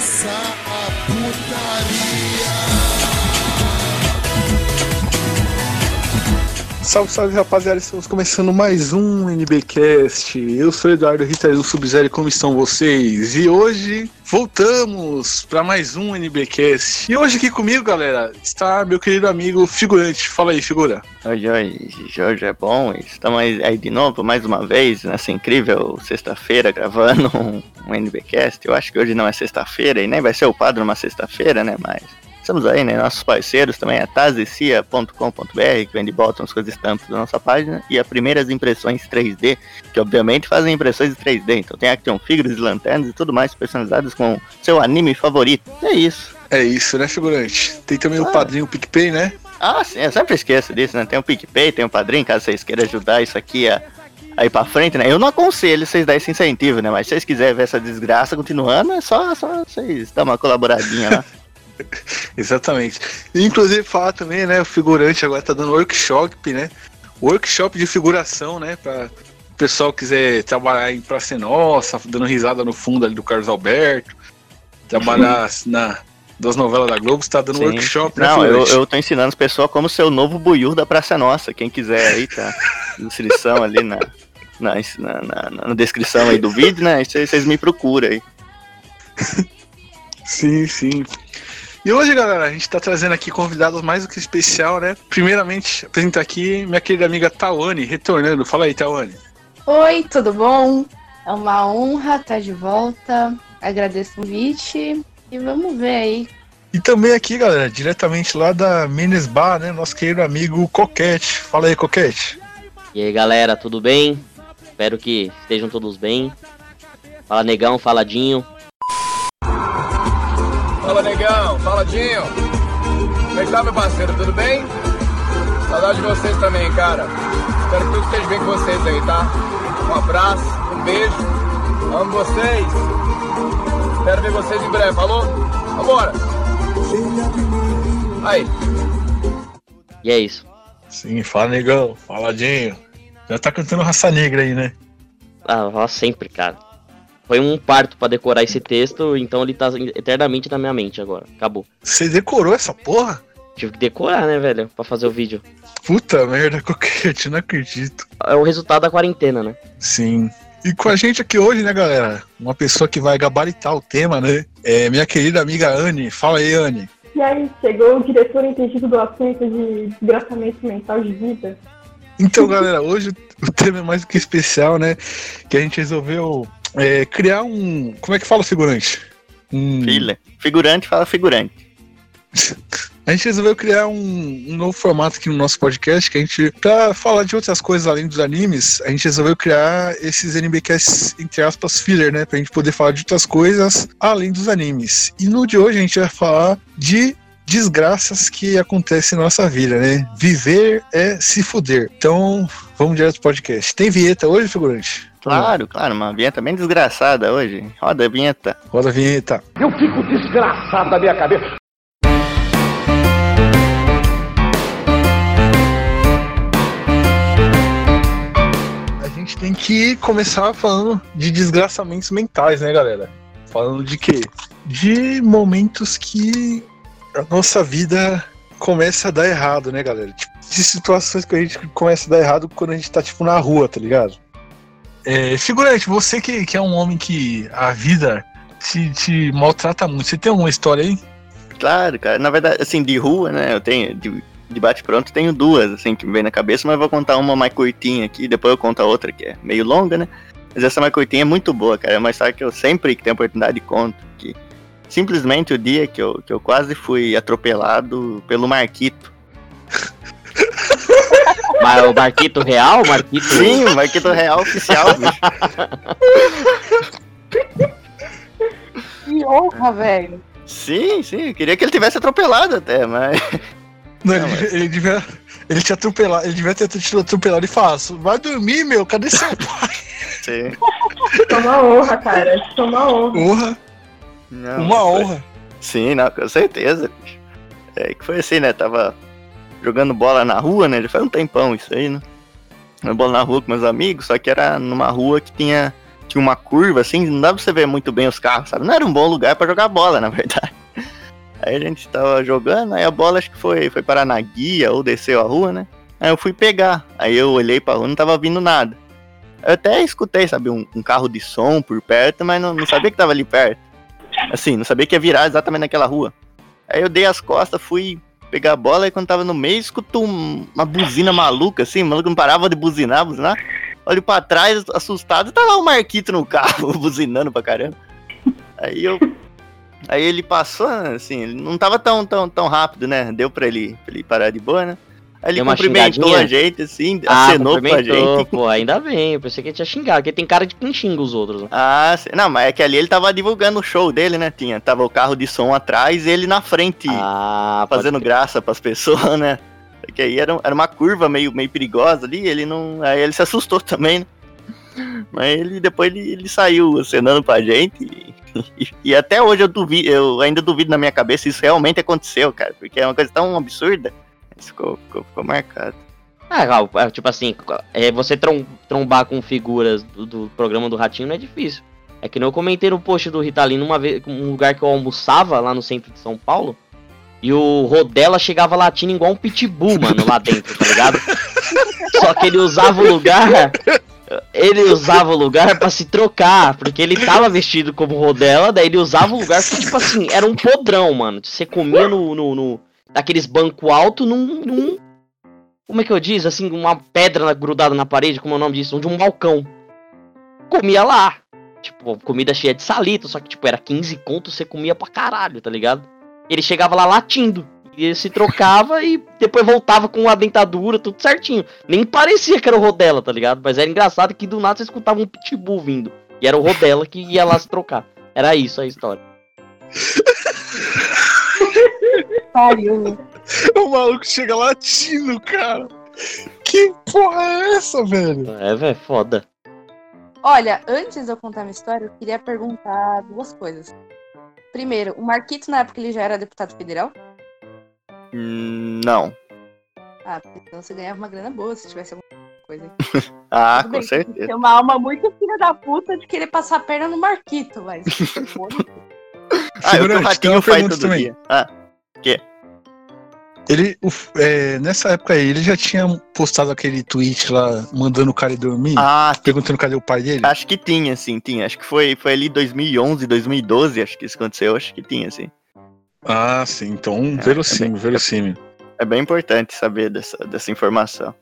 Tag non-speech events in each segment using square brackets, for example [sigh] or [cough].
começar a putaria. Salve, salve rapaziada, estamos começando mais um NBcast. Eu sou Eduardo Rita do Sub-Zero, como estão vocês? E hoje voltamos para mais um NBcast. E hoje aqui comigo, galera, está meu querido amigo Figurante. Fala aí, figura. Oi, oi, Jorge é bom. Estamos aí de novo, mais uma vez, nessa incrível sexta-feira, gravando um, NBcast. Eu acho que hoje não é sexta-feira e nem vai ser o padre numa sexta-feira, né? Mas Estamos aí, né? Nossos parceiros também é tazecia.com.br, que vende botões com as estampas da nossa página, e a Primeiras Impressões 3D, que obviamente fazem impressões 3D. Então tem action figures, lanternas e tudo mais personalizados com seu anime favorito. É isso. É isso, né, figurante? Tem também ah. o padrinho PicPay, né? Ah, sim, eu sempre esqueço disso, né? Tem o PicPay, tem o padrinho, caso vocês queiram ajudar isso aqui a aí pra frente, né? Eu não aconselho vocês dar esse incentivo, né? Mas se vocês quiserem ver essa desgraça continuando, é só, só vocês dar uma colaboradinha lá. [laughs] [laughs] Exatamente. inclusive falar também, né? O figurante agora tá dando workshop, né? Workshop de figuração, né? Pra o pessoal quiser trabalhar em Praça Nossa, dando risada no fundo ali do Carlos Alberto, trabalhar uhum. na das novelas da Globo, está dando Sim. workshop, né? Não, eu, eu tô ensinando as pessoas como ser o novo buiú da Praça Nossa. Quem quiser aí, tá? Inscrição ali na, na, na, na, na descrição aí do vídeo, né? Vocês me procuram aí. [laughs] Sim, sim. E hoje, galera, a gente está trazendo aqui convidados mais do que especial, né? Primeiramente, apresento aqui minha querida amiga Tawane, retornando. Fala aí, Tawane. Oi, tudo bom? É uma honra estar de volta. Agradeço o convite e vamos ver aí. E também aqui, galera, diretamente lá da Menes Bar, né? Nosso querido amigo Coquete. Fala aí, Coquete. E aí, galera, tudo bem? Espero que estejam todos bem. Fala, negão, faladinho. Fala, negão. Fala, Dinho. Como é que tá, meu parceiro? Tudo bem? Saudade de vocês também, cara. Espero que tudo esteja bem com vocês aí, tá? Um abraço, um beijo. Amo vocês. Espero ver vocês em breve, falou? Vambora. Aí. E é isso. Sim, fala, negão. Faladinho. Já tá cantando raça negra aí, né? Ah, sempre, cara. Foi um parto para decorar esse texto, então ele tá eternamente na minha mente agora. Acabou. Você decorou essa porra? Tive que decorar, né, velho? Pra fazer o vídeo. Puta merda, [laughs] Coquete, não acredito. É o resultado da quarentena, né? Sim. E com a gente aqui hoje, né, galera? Uma pessoa que vai gabaritar o tema, né? É minha querida amiga Anne. Fala aí, Anne. E aí, chegou o diretor entendido do assunto de desgraçamento mental de vida. Então, galera, hoje o tema é mais do que especial, né? Que a gente resolveu é, criar um. Como é que fala figurante? Um... Fila. Figurante fala figurante. [laughs] A gente resolveu criar um, um, novo formato aqui no nosso podcast, que a gente, pra falar de outras coisas além dos animes, a gente resolveu criar esses NBcasts, entre aspas, filler, né? Pra gente poder falar de outras coisas além dos animes. E no de hoje a gente vai falar de desgraças que acontecem na nossa vida, né? Viver é se fuder. Então, vamos direto pro podcast. Tem vinheta hoje, figurante? Claro, claro, uma vinheta bem desgraçada hoje. Roda a vinheta. Roda a vinheta. Eu fico desgraçado da minha cabeça. A gente tem que começar falando de desgraçamentos mentais, né, galera? Falando de quê? De momentos que a nossa vida começa a dar errado, né, galera? Tipo, de situações que a gente começa a dar errado quando a gente tá, tipo, na rua, tá ligado? É, figurante, você que, que é um homem que a vida te, te maltrata muito, você tem alguma história aí? Claro, cara. Na verdade, assim, de rua, né? Eu tenho. De, de bate-pronto, tenho duas, assim, que me vem na cabeça, mas vou contar uma mais curtinha aqui, depois eu conto a outra que é meio longa, né? Mas essa mais curtinha é muito boa, cara. É uma história que eu sempre que tenho oportunidade conto. Que simplesmente o dia que eu, que eu quase fui atropelado pelo Marquito. Mas o Marquito real? Marquito... Sim, o Marquito real oficial, bicho. Que honra, velho. Sim, sim, eu queria que ele tivesse atropelado até, mas. Não, ele, mas... ele devia. Ele te atropelar, ele devia ter te atropelado e falar, vai dormir, meu, cadê seu pai? Sim. Toma honra, cara. Toma honra. Honra. Não, Uma honra. Sim, não, com certeza. É que foi assim, né? Tava jogando bola na rua, né? Já faz um tempão isso aí, né? Jogando bola na rua com meus amigos, só que era numa rua que tinha tinha uma curva assim, não dava pra você ver muito bem os carros, sabe? Não era um bom lugar pra jogar bola, na verdade. [laughs] Aí a gente tava jogando, aí a bola acho que foi, foi parar na guia ou desceu a rua, né? Aí eu fui pegar. Aí eu olhei pra rua não tava vindo nada. Eu até escutei, sabe, um, um carro de som por perto, mas não, não sabia que tava ali perto. Assim, não sabia que ia virar exatamente naquela rua. Aí eu dei as costas, fui pegar a bola e quando tava no meio, escutou um- uma buzina maluca, assim, o maluco não parava de buzinar, buzinar. Olho pra trás, assustado, tá lá o Marquito no carro, [laughs] buzinando pra caramba. Aí eu. Aí ele passou, assim, ele não tava tão, tão, tão rápido, né? Deu pra ele, pra ele parar de boa, né? Aí ele cumprimentou a gente, assim, Ah, acenou pra gente. pô, ainda bem. Eu pensei que ele tinha xingado, porque tem cara de quem xinga os outros. né? Ah, não, mas é que ali ele tava divulgando o show dele, né? Tinha, tava o carro de som atrás e ele na frente, Ah, fazendo graça pras pessoas, [laughs] né? Porque aí era, era uma curva meio, meio perigosa ali, ele não. Aí ele se assustou [laughs] também, né? Mas ele depois ele, ele saiu acenando pra gente. E, [laughs] e até hoje eu duvido, eu ainda duvido na minha cabeça se isso realmente aconteceu, cara. Porque é uma coisa tão absurda. Ficou, ficou, ficou marcado. Ah, é, tipo assim, é, você trom- trombar com figuras do, do programa do Ratinho não é difícil. É que nem eu comentei no post do Ritalino uma vez, um lugar que eu almoçava lá no centro de São Paulo. E o Rodela chegava latindo igual um pitbull, mano, lá dentro, tá ligado? [laughs] Só que ele usava o lugar. Ele usava o lugar pra se trocar, porque ele tava vestido como Rodela, daí ele usava o lugar que, tipo assim, era um podrão, mano. Você comia no. no, no daqueles banco alto num, num como é que eu diz? Assim, uma pedra grudada na parede, como é o nome disso? De um balcão. Comia lá. Tipo, comida cheia de salito, só que, tipo, era 15 contos, você comia pra caralho, tá ligado? Ele chegava lá latindo. E ele se trocava e depois voltava com a dentadura, tudo certinho. Nem parecia que era o Rodela, tá ligado? Mas era engraçado que do nada você escutava um pitbull vindo. E era o Rodela que ia lá se trocar. Era isso a história. [laughs] Pariu. O maluco chega latindo, cara. Que porra é essa, velho? É, velho, foda. Olha, antes de eu contar minha história, eu queria perguntar duas coisas. Primeiro, o Marquito, na época, ele já era deputado federal? Hum, não. Ah, porque senão você ganhava uma grana boa se tivesse alguma coisa. [laughs] Ah, Tudo com bem, certeza. Tem uma alma muito filha da puta de querer passar a perna no Marquito, mas. [laughs] Ah, tem uma Ratinho faz pergunta todo também. dia. Ah, Ele, o- é, nessa época aí, ele já tinha postado aquele tweet lá, mandando o cara ir dormir, ah perguntando cadê o pai dele. Acho que tinha, sim, tinha. Acho que foi, foi ali 2011, 2012, acho que isso aconteceu. Acho que tinha, sim. Ah, sim, então É, verossímil, é bem- verossímil. É bem importante saber dessa, dessa informação.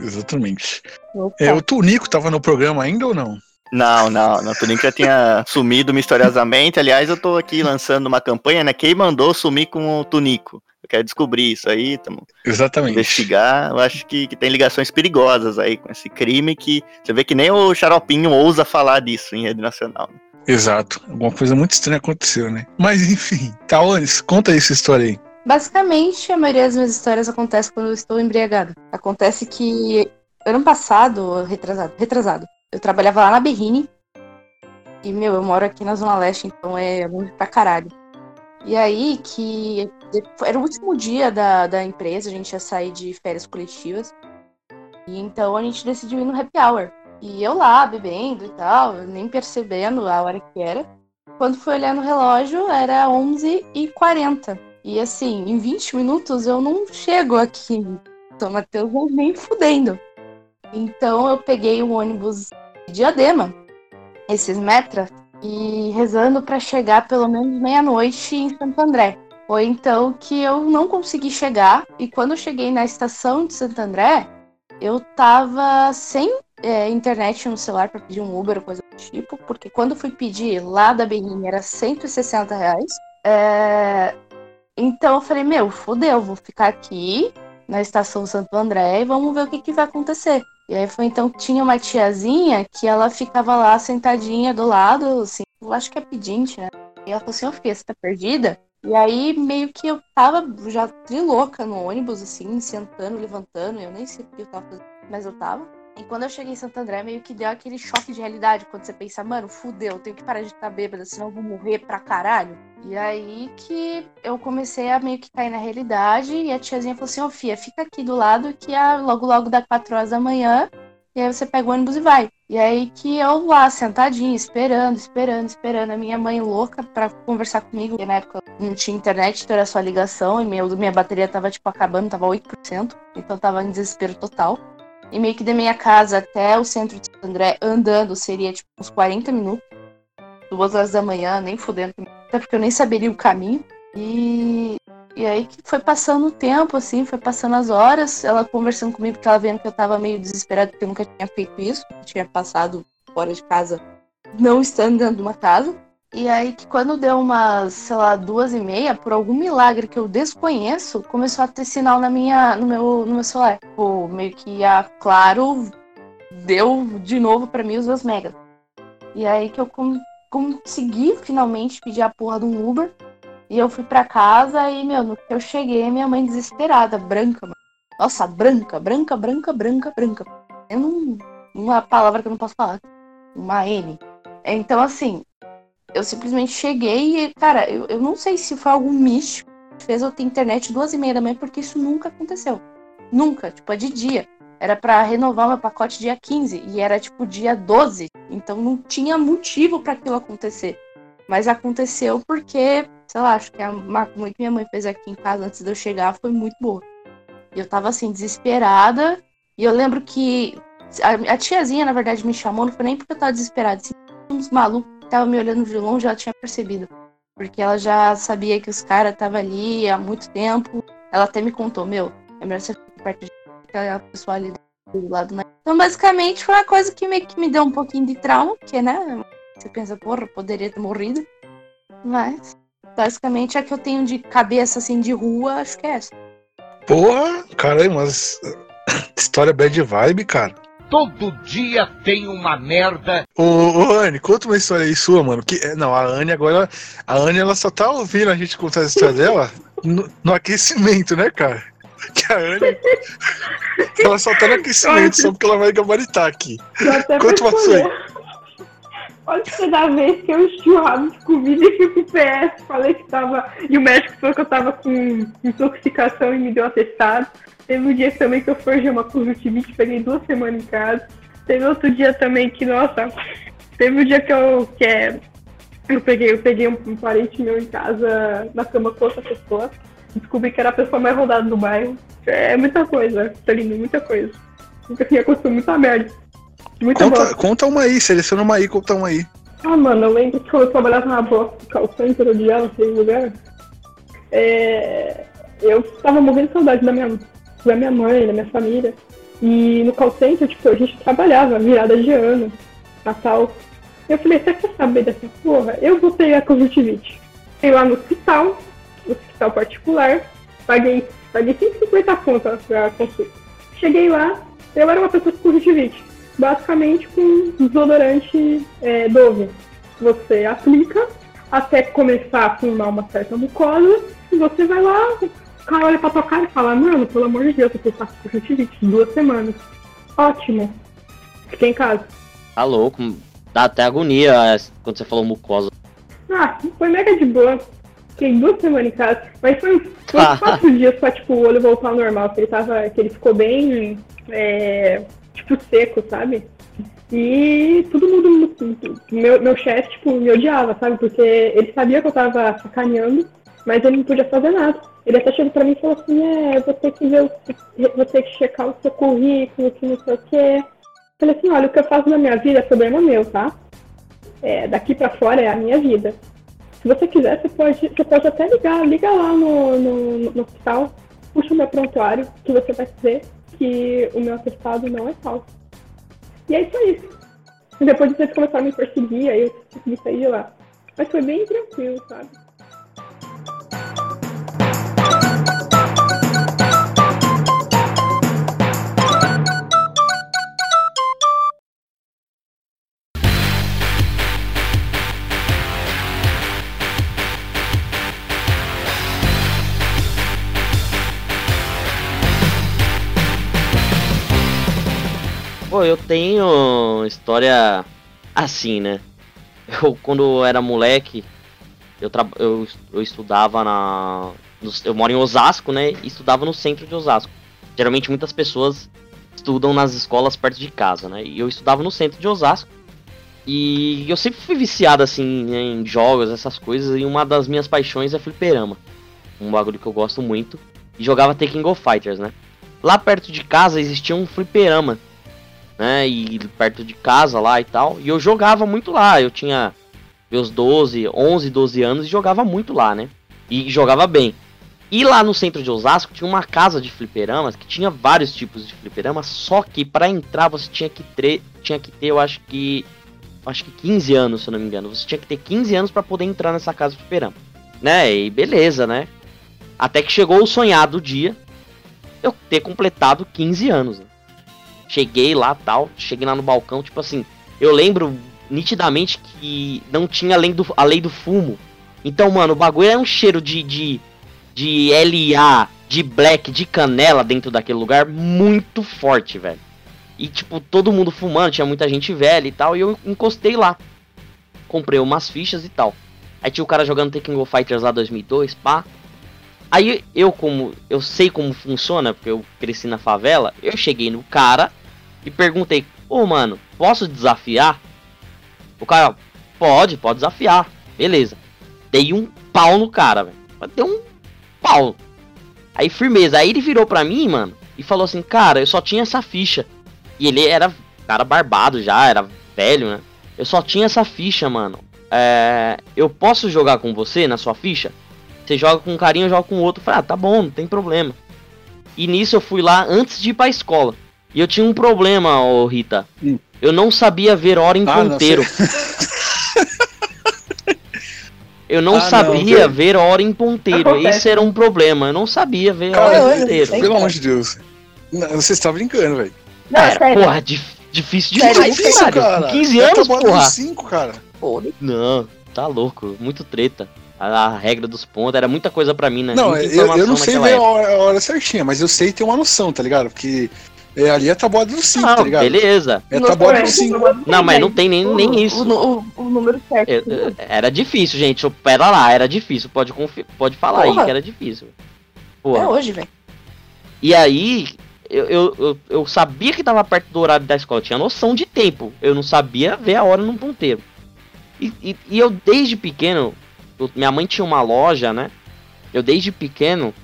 Exatamente. Opa. É, o Tunico tava no programa ainda ou não? Não, não, não. Tunico já tinha sumido misteriosamente. Aliás, eu tô aqui lançando uma campanha, né? Quem mandou sumir com o Tunico? Eu quero descobrir isso aí, tamo Exatamente. investigar. Eu acho que, que tem ligações perigosas aí com esse crime que você vê que nem o Xaropinho ousa falar disso em rede nacional. né? Exato. Alguma coisa muito estranha aconteceu, né? Mas enfim, Taones, conta aí essa história aí. Basicamente, a maioria das minhas histórias acontece quando eu estou embriagado. Acontece que ano passado, retrasado, retrasado, eu trabalhava lá na Berrine. E, meu, eu moro aqui na Zona Leste, então é longe pra caralho. E aí que era o último dia da, da empresa, a gente ia sair de férias coletivas. E então a gente decidiu ir no happy hour. E eu lá, bebendo e tal, nem percebendo a hora que era. Quando fui olhar no relógio, era 11h40. E assim, em 20 minutos eu não chego aqui. São Mateus nem fudendo. Então eu peguei o ônibus de Diadema, esses metras, e rezando para chegar pelo menos meia-noite em Santo André. Foi então que eu não consegui chegar, e quando eu cheguei na estação de Santo André, eu tava sem é, internet no celular para pedir um Uber ou coisa do tipo, porque quando fui pedir lá da Berrini era 160 reais. É, Então eu falei, meu, fodeu, vou ficar aqui na estação Santo André e vamos ver o que, que vai acontecer. E aí foi então que tinha uma tiazinha que ela ficava lá sentadinha do lado, assim, eu acho que é pedinte, né? E ela falou assim, ô filha, você tá perdida? E aí meio que eu tava já trilouca no ônibus, assim, sentando, levantando, eu nem sei o que eu tava fazendo, mas eu tava. E quando eu cheguei em Santo André, meio que deu aquele choque de realidade, quando você pensa, mano, fudeu, tenho que parar de estar bêbada, senão eu vou morrer pra caralho. E aí que eu comecei a meio que cair na realidade, e a tiazinha falou assim, ô Fia, fica aqui do lado que a, logo logo dá 4 horas da manhã, e aí você pega o ônibus e vai. E aí que eu lá, sentadinha, esperando, esperando, esperando. A minha mãe louca pra conversar comigo. Porque na época não tinha internet, então era só ligação. E meu, minha bateria tava, tipo, acabando, tava 8%. Então tava em desespero total. E meio que da minha casa até o centro de Santo André, andando, seria, tipo, uns 40 minutos. Duas horas da manhã, nem fudendo. Até porque eu nem saberia o caminho. E e aí que foi passando o tempo, assim, foi passando as horas, ela conversando comigo, porque ela vendo que eu tava meio desesperada, porque eu nunca tinha feito isso, tinha passado fora de casa, não estando dentro de uma casa. E aí que quando deu umas, sei lá, duas e meia, por algum milagre que eu desconheço, começou a ter sinal na minha, no meu, no meu celular. Tipo, meio que a Claro deu de novo para mim os meus megas. E aí que eu consegui finalmente pedir a porra de um Uber. E eu fui pra casa e, meu, no que eu cheguei, minha mãe desesperada, branca, mano. Nossa, branca, branca, branca, branca, branca. Não. Uma palavra que eu não posso falar. Uma N. Então, assim, eu simplesmente cheguei e, cara, eu, eu não sei se foi algum místico que fez eu ter internet duas e meia da manhã, porque isso nunca aconteceu. Nunca, tipo, é de dia. Era para renovar meu pacote dia 15 e era tipo dia 12. Então não tinha motivo para aquilo acontecer. Mas aconteceu porque sei lá, acho que a macumba que minha mãe fez aqui em casa antes de eu chegar foi muito boa. E eu tava assim, desesperada. E eu lembro que a, a tiazinha, na verdade, me chamou, não foi nem porque eu tava desesperada. Assim, uns malucos que estavam me olhando de longe, ela tinha percebido. Porque ela já sabia que os caras estavam ali há muito tempo. Ela até me contou, meu, é melhor você ficar perto de aquela pessoa ali do lado, né? Então, basicamente, foi uma coisa que meio que me deu um pouquinho de trauma, porque, né? Você pensa, porra, poderia ter morrido. Mas Basicamente, a que eu tenho de cabeça, assim, de rua, acho que é essa. Porra, cara, mas. [clears throat] História bad vibe, cara. Todo dia tem uma merda. Ô, ô Anne, conta uma história aí sua, mano. Que, não, a Anne agora. A Anne, ela só tá ouvindo a gente contar a história dela no, no aquecimento, né, cara? Que a Anne. [laughs] ela só tá no aquecimento, só porque ela vai gabaritar aqui. Conta uma sua aí. Pode ser da vez que eu enxurrado de comida e fui pro PS, falei que tava. E o médico falou que eu tava com intoxicação e me deu atestado. Teve um dia também que eu forjei uma conjuntivite, peguei duas semanas em casa. Teve outro dia também que, nossa, teve um dia que eu. Que é, eu peguei, eu peguei um, um parente meu em casa na cama com outra pessoa. Descobri que era a pessoa mais rodada do bairro. É muita coisa, lindo, muita coisa. Nunca tinha acontecido muita merda. Muito conta, conta uma aí, seleciona uma aí, conta uma aí. Ah, mano, eu lembro que quando eu trabalhava na bosta call center de ela, naquele lugar, é... eu tava morrendo de saudade da minha, da minha mãe, da minha família. E no call center, tipo, a gente trabalhava virada de ano, Natal. Eu falei, você quer saber dessa porra? Eu vou pegar conjuntivite. Fui lá no hospital, no hospital particular, paguei, paguei 150 contas pra consulta. Cheguei lá, eu era uma pessoa com conjuntivite basicamente com desodorante é, Dove. Você aplica até começar a formar uma certa mucosa, e você vai lá, o cara olha pra tua cara e fala, mano, pelo amor de Deus, eu tô passando por conjuntivite duas semanas. Ótimo. Fiquei em casa. Tá louco, dá até agonia é, quando você falou mucosa. Ah, foi mega de boa. Fiquei duas semanas em casa, mas foi, foi uns [laughs] quatro dias pra, tipo, o olho voltar ao normal, que ele tava, que ele ficou bem, é, tipo, seco, sabe? E todo mundo, meu, meu chefe, tipo, me odiava, sabe? Porque ele sabia que eu tava sacaneando, mas ele não podia fazer nada. Ele até chegou pra mim e falou assim, é, vou ter que ver, o, vou ter que checar o seu currículo, que não sei o quê. Falei assim, olha, o que eu faço na minha vida é problema meu, tá? É, daqui pra fora é a minha vida. Se você quiser, você pode, você pode até ligar, liga lá no, no, no hospital, puxa o meu prontuário, que você vai ver que o meu atestado não é falso. E é isso aí. Depois de eles começaram a me perseguir, aí eu consegui sair de lá. Mas foi bem tranquilo, sabe? Eu tenho história assim, né? Eu, quando eu era moleque, eu, eu, eu estudava na. Eu moro em Osasco, né? E estudava no centro de Osasco. Geralmente muitas pessoas estudam nas escolas perto de casa, né? E eu estudava no centro de Osasco. E eu sempre fui viciado assim em jogos, essas coisas, e uma das minhas paixões é fliperama. Um bagulho que eu gosto muito. E jogava Tekken Go Fighters, né? Lá perto de casa existia um fliperama, né? E perto de casa lá e tal. E eu jogava muito lá. Eu tinha meus 12, 11, 12 anos e jogava muito lá, né? E jogava bem. E lá no centro de Osasco tinha uma casa de fliperamas que tinha vários tipos de fliperamas, só que para entrar você tinha que, ter, tinha que ter, eu acho que acho que 15 anos, se eu não me engano. Você tinha que ter 15 anos para poder entrar nessa casa de fliperama. Né? E beleza, né? Até que chegou o sonhado dia eu ter completado 15 anos. Né? Cheguei lá, tal, cheguei lá no balcão, tipo assim, eu lembro nitidamente que não tinha além do, a lei do fumo. Então, mano, o bagulho era um cheiro de, de, de LA, de black, de canela dentro daquele lugar muito forte, velho. E, tipo, todo mundo fumando, tinha muita gente velha e tal, e eu encostei lá. Comprei umas fichas e tal. Aí tinha o cara jogando Tekken Go Fighters lá 2002, pá. Aí eu, como eu sei como funciona, porque eu cresci na favela, eu cheguei no cara e perguntei: Ô oh, mano, posso desafiar? O cara, pode, pode desafiar. Beleza. Dei um pau no cara, velho. Deu um pau. Aí, firmeza. Aí ele virou pra mim, mano, e falou assim: Cara, eu só tinha essa ficha. E ele era cara barbado já, era velho, né? Eu só tinha essa ficha, mano. É, eu posso jogar com você na sua ficha? Você joga com um carinho, eu jogo com outro. Eu falei, ah, tá bom, não tem problema. E nisso eu fui lá antes de ir pra escola. E eu tinha um problema, ô Rita. Hum. Eu não sabia ver hora em ah, ponteiro. [laughs] eu não ah, sabia não, ver hora em ponteiro. Acontece. Esse era um problema. Eu não sabia ver Cara, hora em ponteiro. Pelo amor de Deus. você está brincando, velho. Não, é, sério. porra, difícil demais, sério, difícil, cara. 15 anos, porra. 5, cara. Não, tá louco. Muito treta a, regra dos pontos, era muita coisa para mim, né? Não, eu, eu, não sei ver a hora, a hora, certinha, mas eu sei ter uma noção, tá ligado? Porque é, ali é tabuada do 5, tá ligado? Beleza. É tabuada do 5. Não, mas não tem nem, nem isso. O, o, o número certo. É, era difícil, gente. Pera lá, era difícil. Pode, pode falar Porra. aí que era difícil. Porra. É hoje, velho. E aí, eu, eu, eu, eu, sabia que tava perto do horário da escola. Eu tinha noção de tempo. Eu não sabia ver a hora num ponteiro. E, e, e eu, desde pequeno, minha mãe tinha uma loja, né? Eu desde pequeno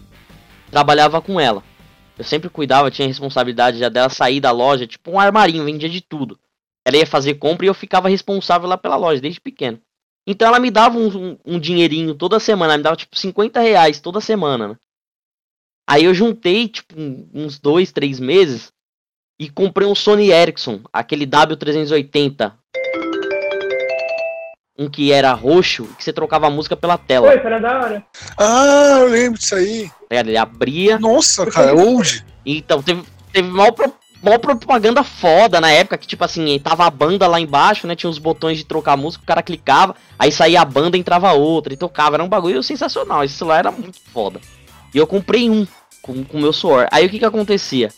trabalhava com ela. Eu sempre cuidava, tinha responsabilidade já dela sair da loja, tipo um armarinho, vendia de tudo. Ela ia fazer compra e eu ficava responsável lá pela loja, desde pequeno. Então ela me dava um, um, um dinheirinho toda semana, ela me dava tipo 50 reais toda semana, né? Aí eu juntei, tipo, uns dois, três meses e comprei um Sony Ericsson, aquele W380, um que era roxo, que você trocava a música pela tela. Foi, era da hora. Ah, eu lembro disso aí. É, ele abria. Nossa, cara, é old. Então, teve, teve mal, pro, mal propaganda foda na época, que tipo assim, tava a banda lá embaixo, né? Tinha os botões de trocar música, o cara clicava, aí saía a banda entrava outra e tocava. Era um bagulho sensacional. Esse celular era muito foda. E eu comprei um com o meu suor. Aí o que que acontecia?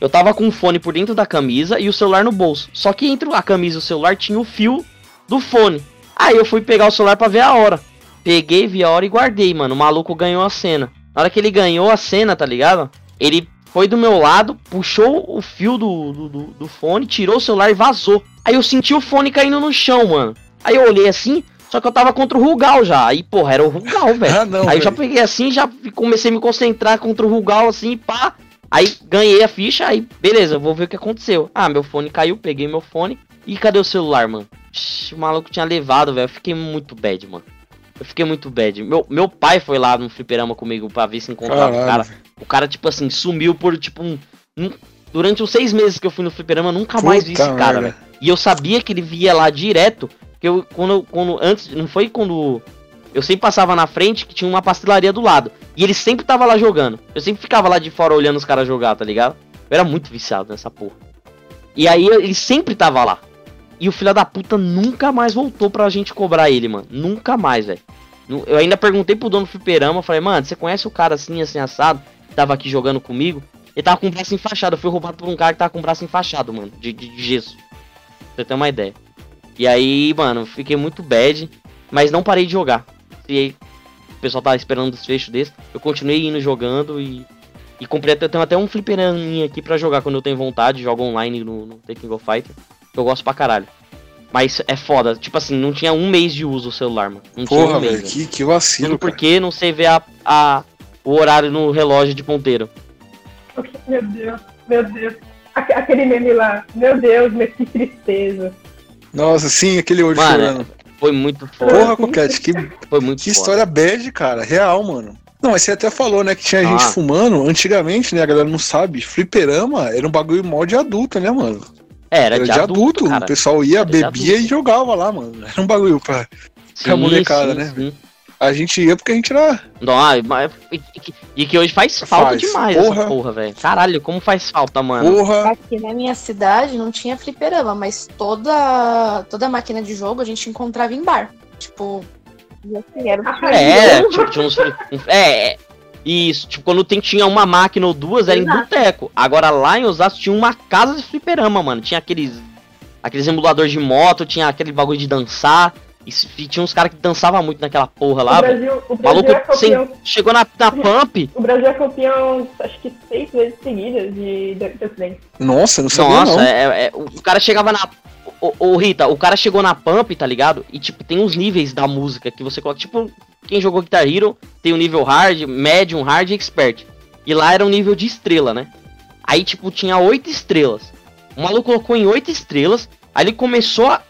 Eu tava com o fone por dentro da camisa e o celular no bolso. Só que entre a camisa e o celular tinha o fio do fone. Aí eu fui pegar o celular pra ver a hora. Peguei, vi a hora e guardei, mano. O maluco ganhou a cena. Na hora que ele ganhou a cena, tá ligado? Ele foi do meu lado, puxou o fio do, do, do, do fone, tirou o celular e vazou. Aí eu senti o fone caindo no chão, mano. Aí eu olhei assim, só que eu tava contra o Rugal já. Aí, porra, era o Rugal, [laughs] velho. ah, aí eu já peguei assim, já comecei a me concentrar contra o Rugal, assim, pá. Aí ganhei a ficha, aí beleza, vou ver o que aconteceu. Ah, meu fone caiu, peguei meu fone. E cadê o celular, mano? O maluco tinha levado, velho. Eu fiquei muito bad, mano. Eu fiquei muito bad. Meu, meu pai foi lá no fliperama comigo pra ver se encontrava Caralho. o cara. O cara, tipo assim, sumiu por, tipo, um, um, Durante os seis meses que eu fui no fliperama, nunca Puta mais vi esse cara, velho. E eu sabia que ele via lá direto. Que eu, quando, quando. Antes, não foi quando. Eu sempre passava na frente que tinha uma pastelaria do lado. E ele sempre tava lá jogando. Eu sempre ficava lá de fora olhando os caras jogar, tá ligado? Eu era muito viciado nessa porra. E aí ele sempre tava lá. E o filho da puta nunca mais voltou pra gente cobrar ele, mano. Nunca mais, velho. Eu ainda perguntei pro dono do fliperama, falei, mano, você conhece o cara assim, assim, assado, que tava aqui jogando comigo? Ele tava com o braço enfaixado, eu fui roubado por um cara que tava com o braço enfaixado, mano, de, de, de gesso. Pra você ter uma ideia. E aí, mano, fiquei muito bad, mas não parei de jogar. E aí, o pessoal tava esperando um desfecho desse, eu continuei indo jogando e E comprei até, tenho até um fliperaminha aqui pra jogar quando eu tenho vontade, jogo online no, no The of Fighter. Que eu gosto pra caralho. Mas é foda, tipo assim, não tinha um mês de uso o celular, mano. Não tinha Porra, um mês, velho, que, que vacilo, Tudo cara. porque não sei ver a, a, o horário no relógio de ponteiro. Meu Deus, meu Deus. Aque- Aquele meme lá, meu Deus, mas que tristeza. Nossa, sim, aquele olho Mano, chorando. Foi muito foda. Porra, Coquete, que, [laughs] Foi muito que foda. história bad, cara. Real, mano. Não, mas você até falou, né, que tinha Ah. gente fumando. Antigamente, né, a galera não sabe, fliperama era um bagulho mal de adulto, né, mano? É, era, Era de, adulto, cara. o pessoal ia, Era de bebia adulto. e jogava lá, mano. Era um bagulho pra... pra molecada, né, sim. A gente ia porque a gente era... Não, ah, mas- e, e- e que hoje faz falta Faz. demais Porra. essa porra, velho. Caralho, como faz falta, mano. Porra, Aqui na minha cidade não tinha fliperama, mas toda, toda máquina de jogo a gente encontrava em bar. Tipo, e assim, era o É, [laughs] tipo, tinha uns. É, é. Isso, tipo, quando tem, tinha uma máquina ou duas, era em Exato. boteco. Agora lá em Osasco tinha uma casa de fliperama, mano. Tinha aqueles. Aqueles emuladores de moto, tinha aquele bagulho de dançar. E e tinha uns caras que dançavam muito naquela porra O lá. velho. Brasil, o O Brasil maluco é campeão. sem- chegou na, na [laughs] pump. O Brasil é campeão, acho que seis vezes seguidas de de- de acidente. nossa, não sabia Nossa, não. é, é- o cara chegava na. Ô, Rita, o cara chegou na pump, tá ligado? E tipo, tem uns níveis da música que você coloca. Tipo, quem jogou Guitar Hero tem o nível hard, medium, hard e expert. E lá era um nível de estrela, né? Aí, tipo, tinha oito estrelas. O maluco colocou em oito estrelas. Aí ele começou a,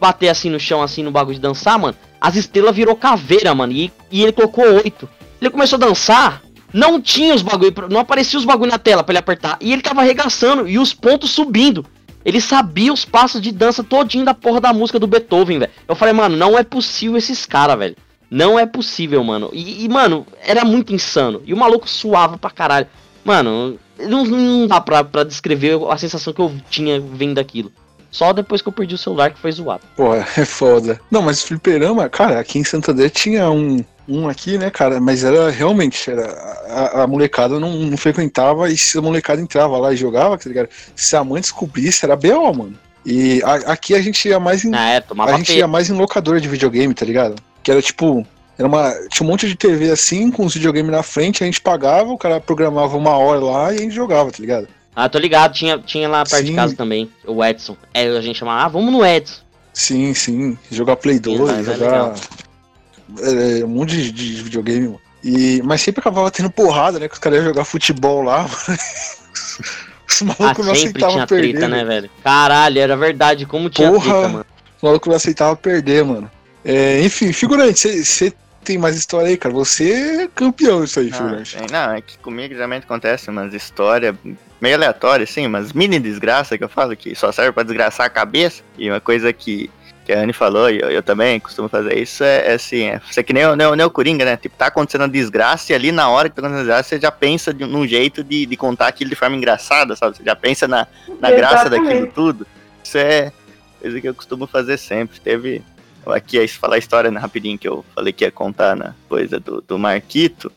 bater assim no chão, assim, no bagulho de dançar, mano. As estrelas virou caveira, mano. E, e ele colocou oito. Ele começou a dançar. Não tinha os bagulho, não aparecia os bagulho na tela pra ele apertar. E ele tava arregaçando e os pontos subindo. Ele sabia os passos de dança todinho da porra da música do Beethoven, velho. Eu falei, mano, não é possível esses caras, velho. Não é possível, mano. E, e, mano, era muito insano. E o maluco suava pra caralho. Mano, não, não dá pra, pra descrever a sensação que eu tinha vendo aquilo. Só depois que eu perdi o celular que foi zoado. Porra, é foda. Não, mas fliperama, cara, aqui em Santander tinha um, um aqui, né, cara, mas era realmente, era, a, a molecada não, não frequentava e se a molecada entrava lá e jogava, tá ligado? Se a mãe descobrisse, era B.O., mano. E a- aqui a gente ia mais em, é, a gente ia mais em locadora de videogame, tá ligado? Que era tipo. Era uma, tinha um monte de TV assim, com os videogames na frente, a gente pagava, o cara programava uma hora lá e a gente jogava, tá ligado? Ah, tô ligado, tinha, tinha lá perto de Sim. casa também, o Edson. É, a gente chamava, ah, vamos no Edson. Sim, sim. Jogar Play 2, mas é jogar. É, um monte de, de videogame, mano. E, mas sempre acabava tendo porrada, né? Que os caras iam jogar futebol lá, [laughs] mano. Os Ah, malucos não sempre aceitavam tinha perder. treta, né, velho. Caralho, era verdade, como tinha Porra. treta, mano. Os malucos não aceitavam perder, mano. É, enfim, figurante, você tem mais história aí, cara? Você é campeão isso aí, Não, figurante. tem- não, é que comigo geralmente acontece umas histórias meio aleatórias, assim, umas mini desgraças que eu falo que só serve pra desgraçar a cabeça. E uma coisa que, que a Anne falou, e eu, eu também costumo fazer isso, é, é assim, é, você é que nem o, nem, o- nem o Coringa, né? Tipo, tá acontecendo a desgraça e ali na hora que tá acontecendo a desgraça, você já pensa de, num jeito de, de contar aquilo de forma engraçada, sabe? Você já pensa na, na graça daquilo tudo. Isso é coisa que eu costumo fazer sempre. Teve. Aqui, se falar a história né, rapidinho que eu falei que ia contar na coisa do, do Marquito.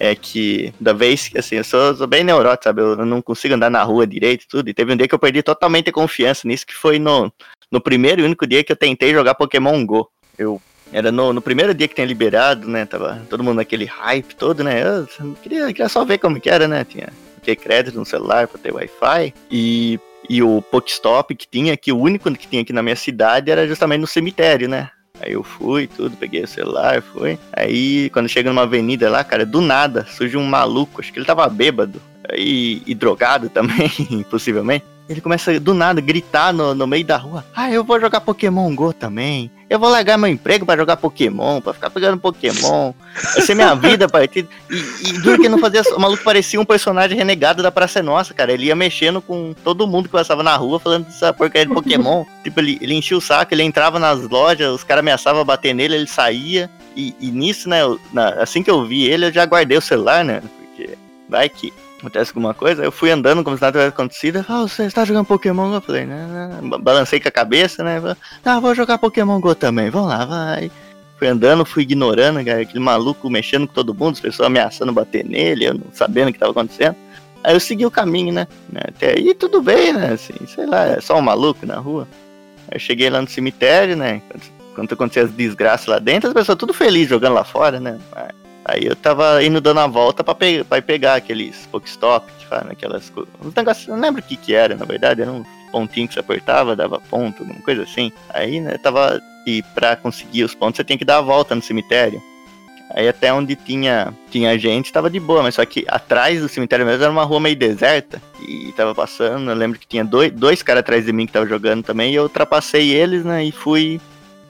É que da vez que assim, eu sou, sou bem neurótico, sabe? Eu não consigo andar na rua direito e tudo. E teve um dia que eu perdi totalmente a confiança nisso, que foi no, no primeiro e único dia que eu tentei jogar Pokémon GO. Eu. Era no, no primeiro dia que tinha liberado, né? Tava todo mundo naquele hype todo, né? Eu queria, queria só ver como que era, né? Tinha ter crédito no celular pra ter Wi-Fi. E, e o Pokestop que tinha aqui, o único que tinha aqui na minha cidade era justamente no cemitério, né? Aí eu fui, tudo, peguei o celular, fui. Aí, quando chega numa avenida lá, cara, do nada, surge um maluco, acho que ele tava bêbado. E, e drogado também, [laughs] possivelmente. Ele começa do nada gritar no, no meio da rua: Ah, eu vou jogar Pokémon Go também. Eu vou largar meu emprego pra jogar Pokémon, pra ficar pegando Pokémon. Vai ser minha vida a partir. E, e duro que não fazia. O maluco parecia um personagem renegado da Praça Nossa, cara. Ele ia mexendo com todo mundo que passava na rua falando dessa porcaria de Pokémon. [laughs] tipo, ele, ele enchia o saco, ele entrava nas lojas, os caras ameaçavam bater nele, ele saía. E, e nisso, né, eu- na- assim que eu vi ele, eu já guardei o celular, né? Porque vai que acontece alguma coisa. Eu fui andando como se nada tivesse acontecido. Ah, você está jogando Pokémon Go? Eu falei, né? Balancei com a cabeça, né? Ah, vou jogar Pokémon Go também. Vamos lá, vai. Fui andando, fui ignorando, cara, aquele maluco mexendo com todo mundo, as pessoas ameaçando bater nele, eu não sabendo o que estava acontecendo. Aí eu segui o caminho, né? Até aí tudo bem, né? Assim, sei lá, é só um maluco na rua. Aí eu cheguei lá no cemitério, né? Quando, acontecia as desgraças lá dentro, as pessoas tudo felizes jogando lá fora, né? Aí- Aí eu tava indo dando a volta pra, pe pra pegar aqueles Pokestop, que fazem aquelas coisas. Não lembro o que que era, na verdade, era um pontinho que você apertava, dava ponto, alguma coisa assim. Aí, né, tava. E pra conseguir os pontos você tinha que dar a volta no cemitério. Aí até onde tinha, tinha gente tava de boa, mas só que atrás do cemitério mesmo era uma rua meio deserta. E tava passando, eu lembro que tinha dois, dois caras atrás de mim que tava jogando também, e eu ultrapassei eles, né? E fui.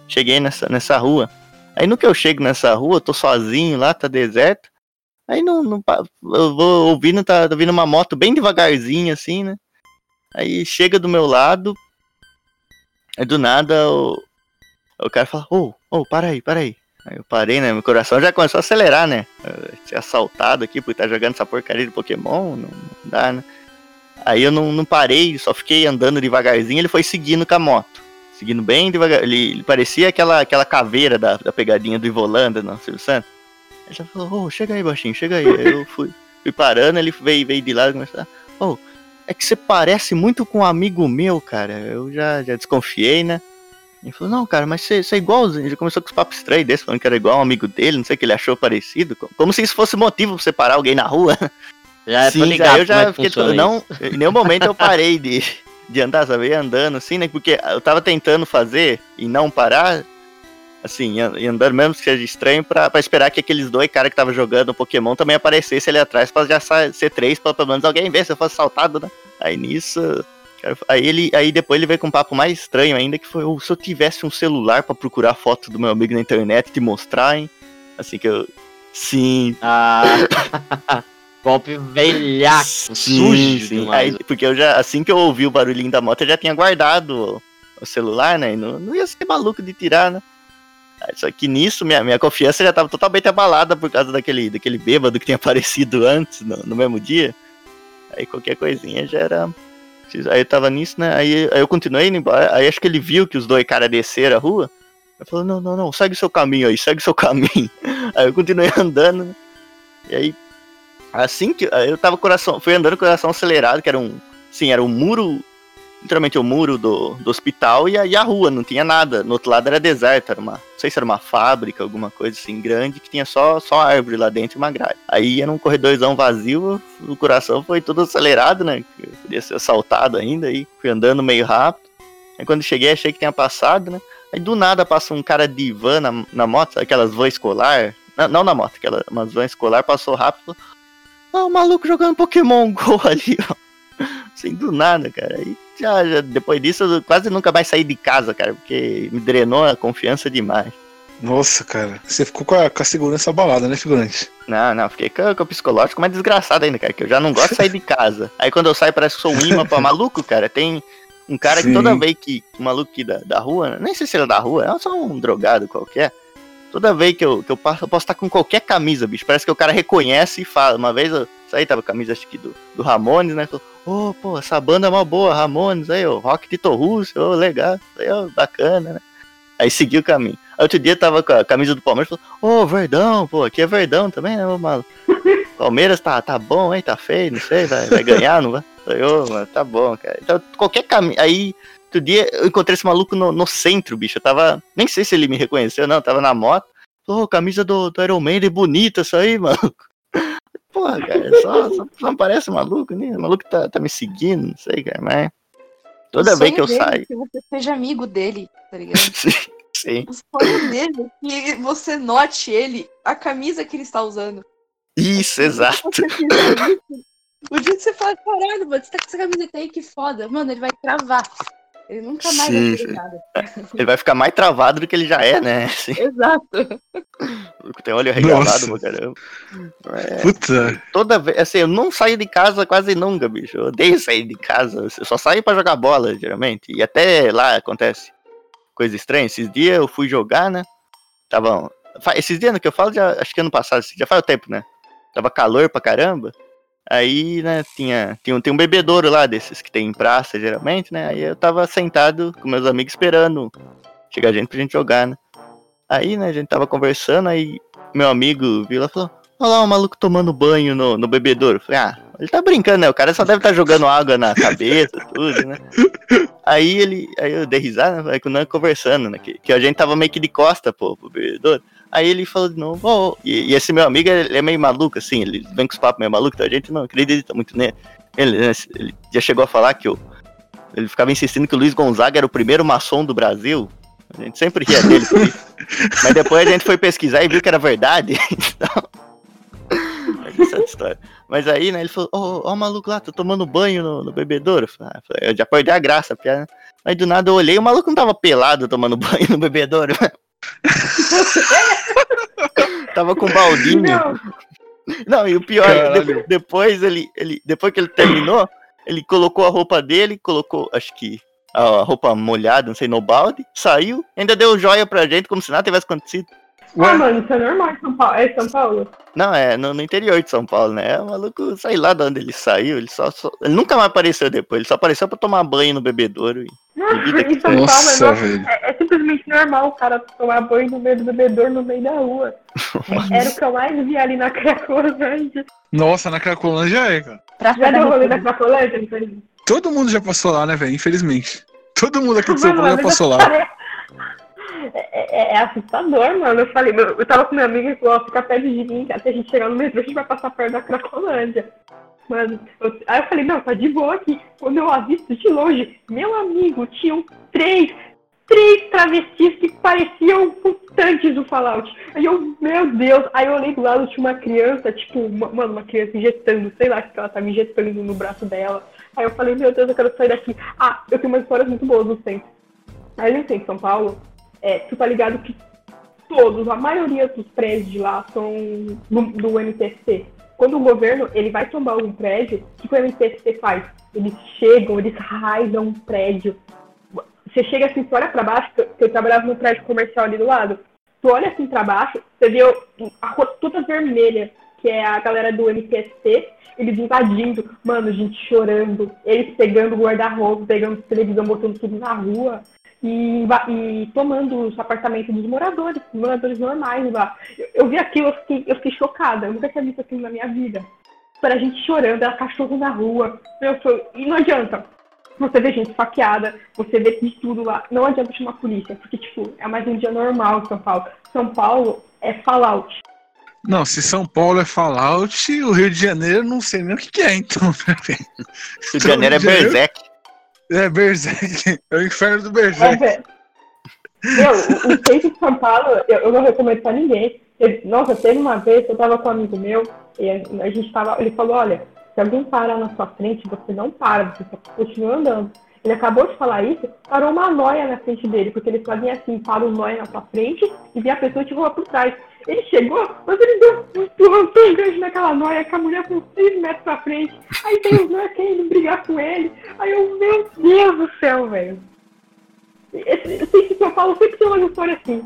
Cheguei nessa, nessa rua. Aí no que eu chego nessa rua, eu tô sozinho lá, tá deserto. Aí não, não eu vou ouvindo, tá, tá vindo uma moto bem devagarzinho, assim, né? Aí chega do meu lado. Aí do nada o, o cara fala, ô, oh, oh, para aí, para aí. Aí eu parei, né? Meu coração já começou a acelerar, né? Tinha assaltado aqui por estar jogando essa porcaria de Pokémon, não, não dá, né? Aí eu não, não parei, só fiquei andando devagarzinho, ele foi seguindo com a moto seguindo bem devagar. Ele, ele parecia aquela, aquela caveira da, da pegadinha do Ivolanda no Silvio Santos. Ele já falou, oh, chega aí, baixinho, chega aí. aí eu fui, fui parando, ele veio, veio de lá e começou, oh, é que você parece muito com um amigo meu, cara. Eu já, já desconfiei, né? Ele falou, não, cara, mas você, você é igualzinho. Ele começou com os papos estranhos desse, falando que era igual um amigo dele, não sei o que ele achou parecido. Como se isso fosse motivo pra você parar alguém na rua. Já Sim, ligado eu já é fiquei. Não, em nenhum momento eu parei de, de andar, sabe? Ia andando assim, né? Porque eu tava tentando fazer e não parar, assim, e andando mesmo que seja estranho, pra, pra esperar que aqueles dois caras que tava jogando Pokémon também aparecessem ali atrás pra já ser três, pra pelo menos alguém ver se eu fosse saltado, né? Aí nisso. Aí ele, aí depois ele veio com um papo mais estranho ainda, que foi, oh, se eu tivesse um celular para procurar foto do meu amigo na internet e te mostrar, hein? Assim que eu. Sim. Ah. [laughs] Golpe velhaco, Sim, sujo sim. demais. Aí, porque eu já, assim que eu ouvi o barulhinho da moto, eu já tinha guardado o celular, né? E não, não ia ser maluco de tirar, né? Só que nisso, minha, minha confiança já tava totalmente abalada por causa daquele, daquele bêbado que tinha [laughs] aparecido antes, no, no mesmo dia. Aí qualquer coisinha já era. Aí eu tava nisso, né? Aí, aí eu continuei indo embora. Aí acho que ele viu que os dois caras desceram a rua. Ele falou: Não, não, não, segue seu caminho aí, segue seu [laughs] caminho. Aí eu continuei andando, né? E aí Assim que eu tava coração, fui andando coração acelerado, que era um, sim, era um muro, literalmente o um muro do, do hospital e a, e a rua, não tinha nada. No outro lado era deserto, era uma, não sei se era uma fábrica, alguma coisa assim grande, que tinha só, só árvore lá dentro e uma grade. Aí era um corredorzão vazio, o coração foi todo acelerado, né? Eu podia ser assaltado ainda, aí fui andando meio rápido. Aí quando cheguei, achei que tinha passado, né? Aí do nada passa um cara de van na, na moto, aquelas van escolar. Não, não na moto, aquela uma van escolar, passou rápido. Ah, o maluco jogando Pokémon [laughs] GO ali, ó. Assim, do nada, cara. Aí já, já, depois disso eu quase nunca mais saí de casa, cara, porque me drenou a confiança demais. Nossa, cara. Você ficou com a, com a segurança abalada, né, figurante? Não, não, fiquei com, com o psicológico mais desgraçado ainda, cara, que eu já não gosto de sair de casa. Aí quando eu saio parece que sou um imã pra maluco, cara. Tem um cara Sim. que toda vez que. Um maluco aqui da, da rua, nem sei se ele é da rua, é só um drogado qualquer. Toda vez que eu, que eu passo, eu posso estar com qualquer camisa, bicho. Parece que o cara reconhece e fala. Uma vez eu saí, tava camisa acho que do, do Ramones, né? Falou, ô, pô, essa banda é uma boa, Ramones, aí, ó, rock de Torrúcio, ô, legal, aí, ó, bacana, né? Aí seguiu o caminho. Aí outro dia tava com a camisa do Palmeiras, falou, ô, Verdão, pô, aqui é Verdão também, né, ô, maluco? [laughs] Palmeiras tá, tá bom, hein, tá feio, não sei, vai, vai ganhar, não vai? Falei, ô, mano, tá bom, cara. Então, qualquer caminho, aí... Outro dia eu encontrei esse maluco no, no centro, bicho. Eu tava. Nem sei se ele me reconheceu, não. Tava na moto. Pô, camisa do, do Iron Maiden bonita isso aí, [laughs] maluco. Porra, cara, só, só, só parece maluco, né? O maluco tá, tá me seguindo, não sei, cara, mas. Toda vez que eu dele é saio. Que você seja amigo dele, tá ligado? [laughs] sim, sim. O sonho dele é que você note ele, a camisa que ele está usando. Isso, exato. Isso, O dia que você fala, caralho, mano, você tá com essa camiseta aí, que foda. Mano, ele vai travar. Ele nunca mais Sim, vai nada. [laughs] Ele vai ficar mais travado do que ele já é, né? [laughs] Assim, Exato. tem olho regalado pra caramba. É, Puta. toda vez, assim, eu não saio de casa quase nunca, bicho. Eu odeio sair de casa. Eu só saio pra jogar bola, geralmente. E até lá acontece coisa estranha. Esses dias eu fui jogar, né? Tava. Esses dias que eu falo, já, acho que ano passado, já faz o tempo, né? Tava calor pra caramba. Aí, né, tinha, tinha, um- tem um bebedouro lá desses que tem em praça, geralmente, né? Aí eu tava sentado com meus amigos esperando chegar gente pra gente jogar, né? Aí, né, a gente tava conversando, aí meu amigo viu lá e falou: Olha lá o maluco tomando banho no, no bebedouro. Eu Falei, ah, ele tá brincando, né? O cara só deve estar jogando água na cabeça, tudo, né? Aí ele. Aí eu dei risada, né? Aí conversando, né? Que, que a gente tava meio que de costa, pô, pro bebedouro. Aí ele falou de novo, ó, e, e esse meu amigo, ele é meio maluco, assim, ele vem com os papos meio maluco, então a gente não acredita muito nele. Ele, né, ele já chegou a falar que o, ele ficava insistindo que o Luiz Gonzaga era o primeiro maçom do Brasil. A gente sempre ria dele por [laughs] isso. Mas depois a gente foi pesquisar e viu que era verdade. [laughs] Então. Essa é a história. Mas aí, né, ele falou, ó, ó o maluco lá, tô tomando banho no, no bebedouro. Eu, falei, ah, eu já perdi a graça, piada. Aí do nada eu olhei, o maluco não tava pelado tomando [laughs] banho no bebedouro. [laughs] tava com um baldinho. Não, Não, e o pior, Caralho. de- depois ele, ele, depois que ele terminou, ele colocou a roupa dele, colocou, acho que a roupa molhada, não sei, no balde, saiu, ainda deu joia pra gente, como se nada tivesse acontecido. ah, mano, isso é normal em São Paulo. É São Paulo? Não, é no, no interior de São Paulo, né? É, O maluco, sei lá de onde ele saiu, ele só, só- ele nunca mais apareceu depois, ele só apareceu pra tomar banho no bebedouro. E, Não, vida que em São Nossa, Paulo é, velho. é, é simplesmente normal o cara tomar banho no meio do bebedor no meio da rua. Era o que eu mais vi ali na [laughs] Cracolândia. Nossa, na Cracolândia é, cara. Já deu rolê na República. Cracolândia? Não Todo mundo já passou lá, né, velho? Infelizmente. Todo mundo aqui de São Mano, Paulo já passou lá. É, é- é assustador, mano. Eu falei, eu tava com meu amigo e falou, ó, fica perto de mim, que até a gente chegar no metrô, a gente vai passar perto da Cracolândia. Mano, eu- aí eu falei, não, tá de boa aqui. Quando eu avisto de longe, meu amigo, tinham três, três travestis que pareciam mutantes do Fallout. Aí eu, meu Deus, aí eu olhei do lado, tinha uma criança, tipo, mano, uma criança injetando, sei lá, que ela tava injetando no braço dela. Aí eu falei, meu Deus, eu quero sair daqui. Ah, eu tenho umas histórias muito boas no centro. Aí no centro de São Paulo, é, tu tá ligado que todos, a maioria dos prédios de lá são do, do MTST. Quando o governo ele vai tombar algum prédio, o que o MTST faz? Eles chegam, eles raidam um prédio. Você chega assim, tu olha pra baixo, que eu- trabalhava no prédio comercial ali do lado, tu olha assim pra baixo, você vê a rua toda vermelha, que é a galera do MTST, eles invadindo, mano, gente chorando, eles pegando guarda-roupa, pegando televisão, botando tudo na rua e, e tomando os apartamentos dos moradores, moradores normais lá. Eu, eu vi aquilo, eu fiquei, eu fiquei chocada, eu nunca tinha visto aquilo na minha vida. Era gente chorando, era cachorro na rua, meu, e não adianta. Você vê gente esfaqueada, você vê de tudo lá. Não adianta chamar a polícia, porque, tipo, é mais um dia normal em São Paulo. São Paulo é Fallout. Não, se São Paulo é Fallout, o Rio de Janeiro não sei nem o que, que é, então. [laughs] né? Rio de Janeiro é Berserk. É Berserk. É o inferno do É, Berserk. Meu, o, centro de São Paulo, eu, eu não recomendo pra ninguém. Eu- nossa, teve uma vez que eu tava com um amigo meu, e a, a gente tava. Ele falou, olha, se alguém parar na sua frente, você não para, você só continua andando. Ele acabou de falar isso, parou uma noia na frente dele, porque ele fazia assim, para o noia na sua frente e via a pessoa te voar por trás. Ele chegou, mas ele deu um empurrão tão grande naquela noia que a mulher com 6 metros pra frente. Aí tem os noias querendo brigar com ele. Aí eu, meu Deus do céu, velho. Esse- Eu sei que São Paulo sempre tem uma história assim.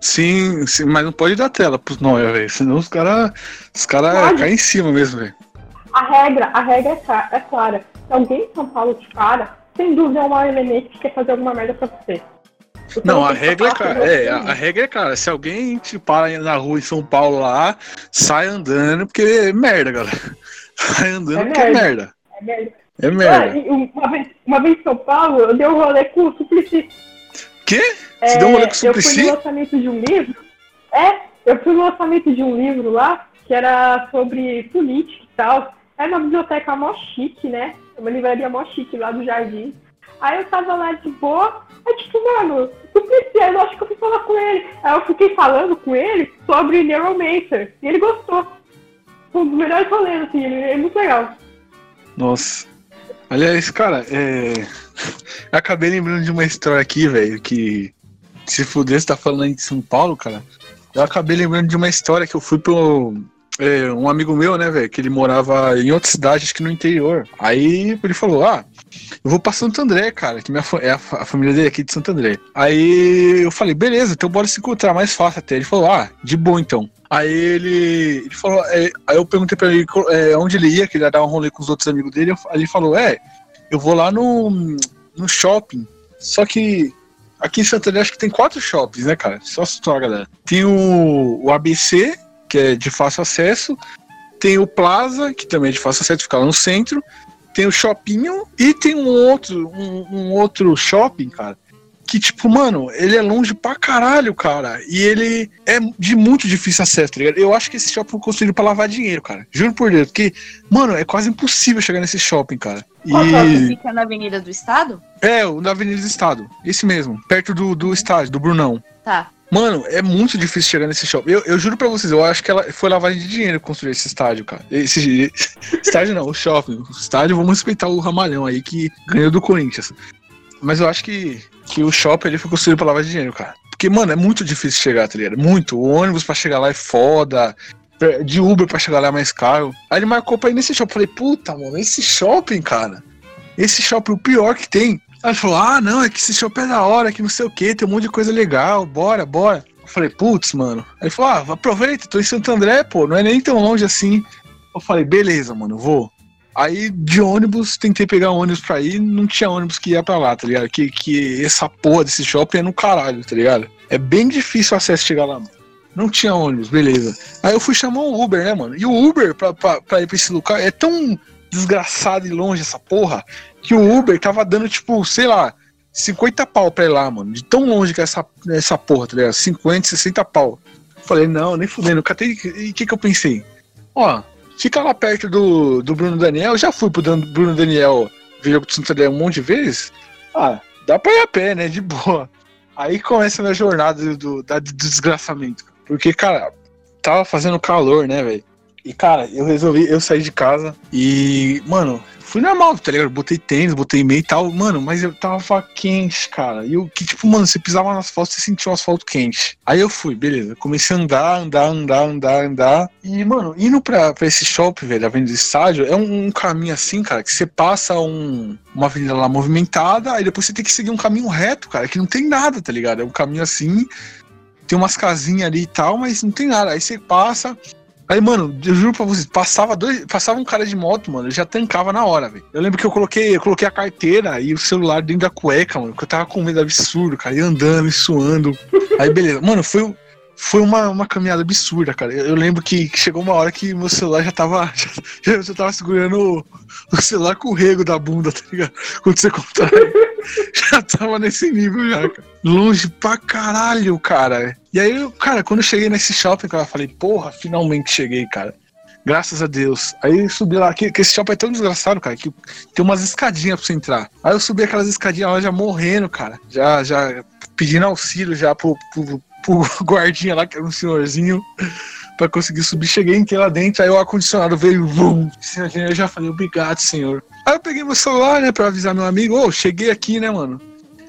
Sim, sim, mas não pode dar tela pros Noia, velho. Senão os caras os cara caem em cima mesmo, velho. A regra, a regra é, clara, é clara. Se alguém em São Paulo te para, sem dúvida é um mau elemento que quer fazer alguma merda pra você. Você Não, a tem que regra é cara. É, a, a regra é cara. Se alguém te para na rua em São Paulo lá, sai andando, porque é merda, galera. [laughs] Sai andando É porque é merda. merda. É merda. É Ah, merda. e uma, vez, uma vez em São Paulo, eu dei um rolê com o Suplicy. Quê? É, Você deu um rolê com o Eu fui Suplicy? no lançamento de um livro. É, eu fui no lançamento de um livro lá, que era sobre política e tal. É uma biblioteca mó chique, né? É uma livraria mó chique lá do Jardim. Aí eu tava lá de boa, aí tipo, mano, Suplicy, aí eu acho que eu fui falar com ele. Aí eu fiquei falando com ele sobre Neuromancer. E ele gostou. Foi um dos melhores rolês, assim, ele é muito legal. Nossa. Aliás, cara, é. [laughs] Acabei lembrando de uma história aqui, velho, que se fuder, você tá falando de São Paulo, cara. Eu acabei lembrando de uma história que eu fui pro. É, um amigo meu, né, velho, que ele morava em outra cidade, acho que no interior. Aí ele falou: Ah, eu vou pra Santo André, cara, que minha, é a, fa- a família dele aqui de Santo André. Aí eu falei: Beleza, então bora se encontrar mais fácil até. Ele falou: Ah, de boa então. Aí ele, ele falou, é, aí eu perguntei pra ele é, onde ele ia, que ele ia dar um rolê com os outros amigos dele. Aí ele falou, é, eu vou lá no, no shopping. Só que aqui em Santander acho que tem quatro shoppings, né, cara? Só situar, galera. Tem o, o ABC, que é de fácil acesso. Tem o Plaza, que também é de fácil acesso, fica lá no centro. Tem o Shoppinho e tem um outro, um, um outro shopping, cara, que, tipo, mano, ele é longe pra caralho, cara. E ele é de muito difícil acesso, tá ligado? Eu acho que esse shopping foi construído pra lavar dinheiro, cara. Juro por Deus. Porque, mano, é quase impossível chegar nesse shopping, cara. Qual shopping E. fica na Avenida do Estado? É, o da Avenida do Estado. Esse mesmo. Perto do, do estádio, do Brunão. Tá. Mano, é muito difícil chegar nesse shopping. Eu, eu juro pra vocês, eu acho que ela foi lavagem de dinheiro construir esse estádio, cara. Esse [laughs] estádio não, o shopping. O estádio, vamos respeitar o Ramalhão aí que ganhou do Corinthians. Mas eu acho que, que o shopping ele foi construído pra lavar de dinheiro, cara. Porque, mano, é muito difícil chegar, tá ligado? Muito. O ônibus pra chegar lá é foda. De Uber pra chegar lá é mais caro. Aí ele marcou pra ir nesse shopping. Eu falei, puta, mano, esse shopping, cara. Esse shopping, o pior que tem. Ele falou, ah, não, é que esse shopping é da hora, que não sei o que, tem um monte de coisa legal, bora, bora. Eu falei, putz, mano. Aí ele falou, ah, aproveita, tô em Santo André, pô, não é nem tão longe assim. Eu falei, beleza, mano, vou. Aí de ônibus, tentei pegar um ônibus pra ir, não tinha ônibus que ia pra lá, tá ligado? Que, que essa porra desse shopping é no caralho, tá ligado? É bem difícil o acesso chegar lá, mano. Não tinha ônibus, beleza. Aí eu fui chamar um Uber, né, mano? E o Uber pra, pra, pra ir pra esse lugar é tão desgraçado e longe essa porra que o Uber tava dando, tipo, sei lá, 50 pau pra ir lá, mano. De tão longe que é essa, essa porra, tá ligado? 50, 60 pau. Falei, não, nem fudendo. E o que que eu pensei? Ó, fica lá perto do, do Bruno Daniel. Eu já fui pro Dan- Bruno Daniel ver jogo de Santo um monte de vezes. Ah, dá pra ir a pé, né? De boa. Aí começa a minha jornada do, do, do desgraçamento. Porque, cara, tava fazendo calor, né, velho? E, cara, eu resolvi, eu saí de casa e, mano, fui normal, tá ligado? Botei tênis, botei meia e tal, mano, mas eu tava quente, cara. E eu, que tipo, mano, você pisava no asfalto, você sentia o asfalto quente. Aí eu fui, beleza. Comecei a andar, andar, andar, andar, andar. E, mano, indo pra, pra esse shopping, velho, a Avenida do Estádio, é um, um caminho assim, cara, que você passa um, uma avenida lá movimentada, aí depois você tem que seguir um caminho reto, cara, que não tem nada, tá ligado? É um caminho assim, tem umas casinhas ali e tal, mas não tem nada. Aí você passa. Aí, mano, eu juro pra vocês, passava dois, passava um cara de moto, mano, eu já tancava na hora, velho. Eu lembro que eu coloquei, eu coloquei a carteira e o celular dentro da cueca, mano, porque eu tava com medo absurdo, cara, e andando e suando. Aí, beleza. Mano, foi, foi uma, uma caminhada absurda, cara. Eu, eu lembro que chegou uma hora que meu celular já tava. [laughs] Já, eu já tava segurando o, o celular com o rego da bunda, tá ligado? Quando você contrai. [laughs] já tava nesse nível já, cara. Longe pra caralho, cara. E aí, cara, quando eu cheguei nesse shopping, eu falei, porra, finalmente cheguei, cara. Graças a Deus. Aí subi lá, que, que esse shopping é tão desgraçado, cara, que tem umas escadinhas pra você entrar. Aí eu subi aquelas escadinhas lá já morrendo, cara. Já, já pedindo auxílio já pro, pro, pro [laughs] guardinha lá, que era um senhorzinho, pra conseguir subir. Cheguei, entrei lá dentro, aí o ar-condicionado veio, vum. Eu já falei, obrigado, senhor. Aí eu peguei meu celular, né, pra avisar meu amigo, ô, cheguei aqui, né, mano.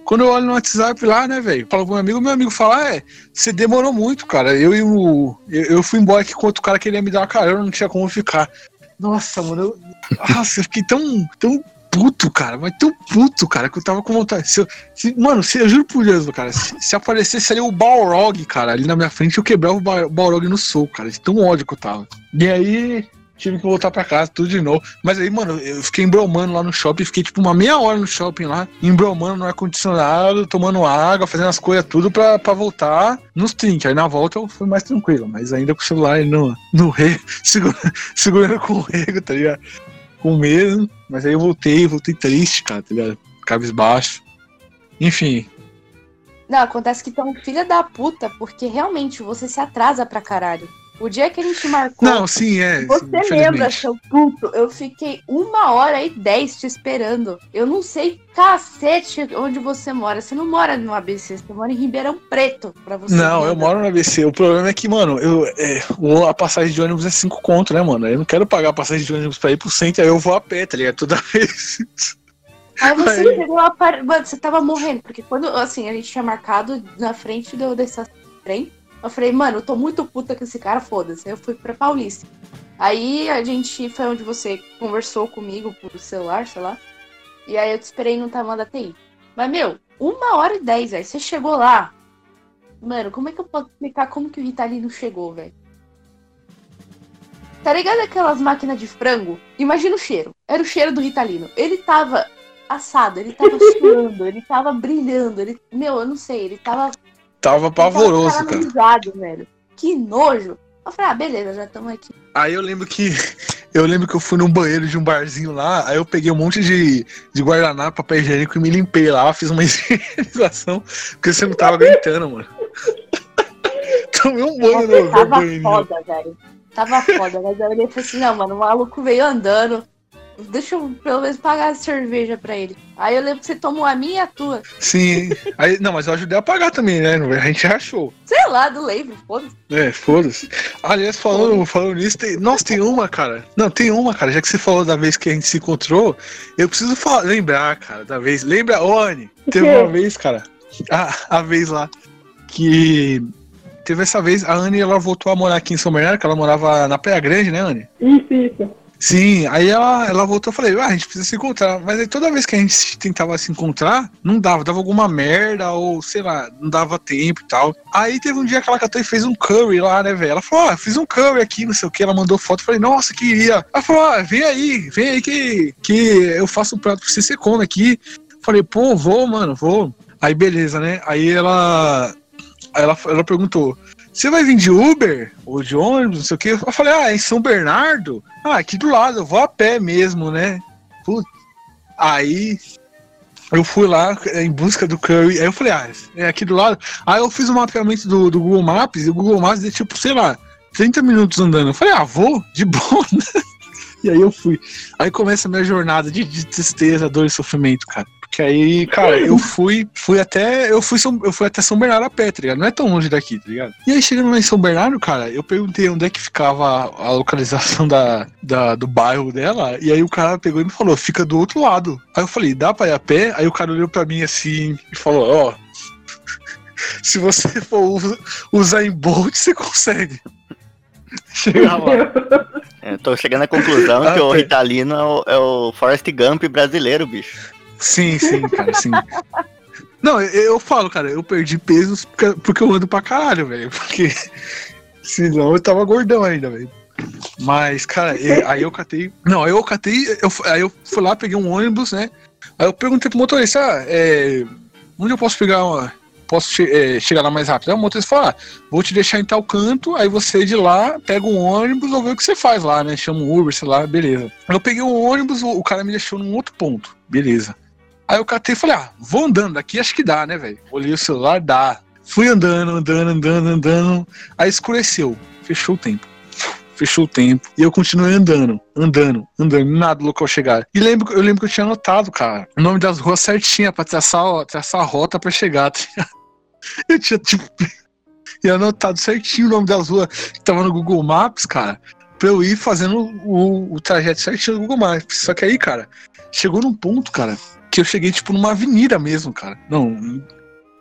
Quando eu olho no WhatsApp lá, né, velho, falo com meu amigo, meu amigo fala, ah, é, você demorou muito, cara. Eu e o. Eu, eu fui embora aqui com outro cara queria me dar uma carona, não tinha como ficar. Nossa, mano, eu. Nossa, eu fiquei tão, tão puto, cara, mas tão puto, cara, que eu tava com vontade. Se eu- se- mano, se, eu juro por Deus, cara, se, se aparecesse ali o Balrog, cara, ali na minha frente, eu quebrava o Ba- Balrog no soco, cara, de tão ódio que eu tava. E aí, tive que voltar pra casa, tudo de novo. Mas aí, mano, eu fiquei embromando lá no shopping, fiquei tipo uma meia hora no shopping lá, embromando no ar-condicionado, tomando água, fazendo as coisas tudo pra, pra voltar nos trinques. Aí na volta eu fui mais tranquilo, mas ainda com o celular no, no rego, [laughs] segura, segurando com o rego, tá ligado? Com medo. Mas aí eu voltei, voltei triste, cara, tá ligado? Cabisbaixo. Enfim, Não, acontece que é um filho da puta, porque realmente você se atrasa pra caralho. O dia que a gente marcou. não, sim, é. Você infelizmente. lembra, seu puto? Eu fiquei uma hora e dez te esperando. Eu não sei cacete onde você mora. Você não mora no ABC, você mora em Ribeirão Preto. Pra você Não, eu moro no ABC. O problema é que, mano, eu, é, a passagem de ônibus é 5 conto, né, mano? Eu não quero pagar a passagem de ônibus pra ir pro centro, aí eu vou a pé, tá ligado? Toda [laughs] vez. Aí você Aí- chegou a par... Mano, você tava morrendo, porque quando, assim, a gente tinha marcado na frente do, da estação de trem, eu falei, mano, eu tô muito puta com esse cara, foda-se. Aí eu fui pra Paulista. Aí a gente foi onde você conversou comigo por celular, sei lá. E aí eu te esperei no tamanho da TI. Mas, meu, uma hora e dez, velho. Você chegou lá. Mano, como é que eu posso explicar como que o Ritalino chegou, velho? Tá ligado aquelas máquinas de frango? Imagina o cheiro. Era o cheiro do Ritalino. Ele tava assado, ele tava [laughs] suando, ele tava brilhando, ele. Meu, eu não sei, ele tava. Tava pavoroso, cara. caramelizado, velho. Que nojo. Eu falei, ah, beleza, já estamos aqui. Aí eu lembro que [laughs] eu lembro que eu fui num banheiro de um barzinho lá, aí eu peguei um monte de, de guardanapo, papel higiênico e me limpei lá, fiz uma [laughs] higienização, porque você não tava aguentando, mano. [laughs] Tomei um banho no, Tava foda, velho. Tava foda, mas eu olhei e falei assim, não, mano, o maluco veio andando. Deixa eu pelo menos pagar a cerveja pra ele. Aí eu lembro que você tomou a minha e a tua. Sim. Aí, não, mas eu ajudei a pagar também, né? A gente rachou. Sei lá, não lembro, foda-se. É, foda-se. Aliás, falando, falando nisso, tem, nossa, tem uma, cara. Não, tem uma, cara. Já que você falou da vez que a gente se encontrou, eu preciso falar, lembrar, cara, da vez. Lembra, ô, Anne? Teve uma [laughs] vez, cara. A, a vez lá. Que. Teve essa vez, a Anne ela voltou a morar aqui em São Bernardo, que ela morava na Praia Grande, né, Anne? Isso, isso. Sim, aí ela, ela voltou e falei, ah, a gente precisa se encontrar. Mas aí toda vez que a gente tentava se encontrar, não dava, dava alguma merda, ou sei lá, não dava tempo e tal. Aí teve um dia que ela catou e fez um curry lá, né, velho? Ela falou, ó, fiz um curry aqui, não sei o que. Ela mandou foto, falei, nossa, queria. Ela falou, ó, vem aí, vem aí que, que eu faço um prato pra você, come aqui. Falei, pô, vou, mano, vou. Aí beleza, né? Aí ela. Ela, ela perguntou: Você vai vir de Uber? Ou de ônibus? Não sei o quê. Eu falei: Ah, em São Bernardo? Ah, aqui do lado, eu vou a pé mesmo, né? Putz. Aí eu fui lá em busca do Curry. Aí eu falei: Ah, é aqui do lado. Aí eu fiz o mapeamento do, do Google Maps. E o Google Maps deu tipo, sei lá, 30 minutos andando. Eu falei: Ah, vou, de boa, né? [laughs] E aí eu fui. Aí começa a minha jornada de, de tristeza, dor e sofrimento, cara. Porque aí, cara, eu fui, fui até. Eu fui, São, eu fui até São Bernardo a pé, tá ligado? Não é tão longe daqui, tá ligado? E aí, chegando lá em São Bernardo, cara, eu perguntei onde é que ficava a, a localização da, da, do bairro dela. E aí o cara pegou e me falou, fica do outro lado. Aí eu falei, dá pra ir a pé? Aí o cara olhou pra mim assim e falou, ó. [laughs] se você for usa- usar em Bolt, você consegue. [laughs] Chegar lá. Eu tô chegando à conclusão Ah, que o. Ritalino é o, é o Forrest Gump brasileiro, bicho. Sim, sim, cara, sim. Não, eu, eu falo, cara, eu perdi peso porque, eu ando pra caralho, velho. Porque [laughs] senão eu tava gordão ainda, velho. Mas, cara, e- aí eu catei. Não, aí eu catei, eu, aí eu fui lá, peguei um ônibus, né? Aí eu perguntei pro motorista, ah, é, onde eu posso pegar uma. Posso che- é, chegar lá mais rápido? Aí o motorista falou, ah, vou te deixar em tal canto, aí você de lá pega um ônibus ou vê o que você faz lá, né? Chama um Uber, sei lá, beleza. Eu peguei um ônibus, o cara me deixou num outro ponto, beleza. Aí eu catei e falei, ah, vou andando daqui, acho que dá, né, velho? Olhei o celular, dá. Fui andando, andando, andando, andando. Aí escureceu, fechou o tempo. Fechou o tempo. E eu continuei andando, andando, andando, nada do local chegar. E lembro, eu lembro que eu tinha anotado, cara, o nome das ruas certinha pra traçar, ó, traçar a rota pra chegar. tá? [laughs] Eu tinha, tipo, [laughs] e anotado certinho o nome das ruas que tava no Google Maps, cara, pra eu ir fazendo o, o trajeto certinho no Google Maps. Só que aí, cara, chegou num ponto, cara, que eu cheguei, tipo, numa avenida mesmo, cara. Não,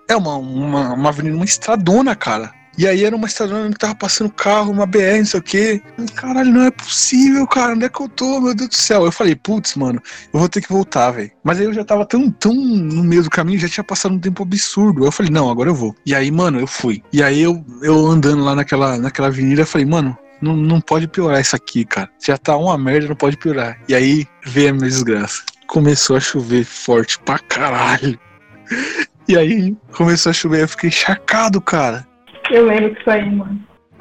é uma, uma, uma avenida, uma estradona, cara. E aí era uma estradona que tava passando carro, uma BR, não sei o quê. Caralho, não é possível, cara. Onde é que eu tô? Meu Deus do céu. Eu falei, putz, mano, eu vou ter que voltar, velho. Mas aí eu já tava tão, tão no meio do caminho, já tinha passado um tempo absurdo. Eu falei, não, agora eu vou. E aí, mano, eu fui. E aí eu, eu andando lá naquela, naquela avenida, eu falei, mano, não, não pode piorar isso aqui, cara. Já tá uma merda, não pode piorar. E aí veio a minha desgraça. Começou a chover forte pra caralho. E aí começou a chover, eu fiquei encharcado, cara. Eu lembro disso aí, mano.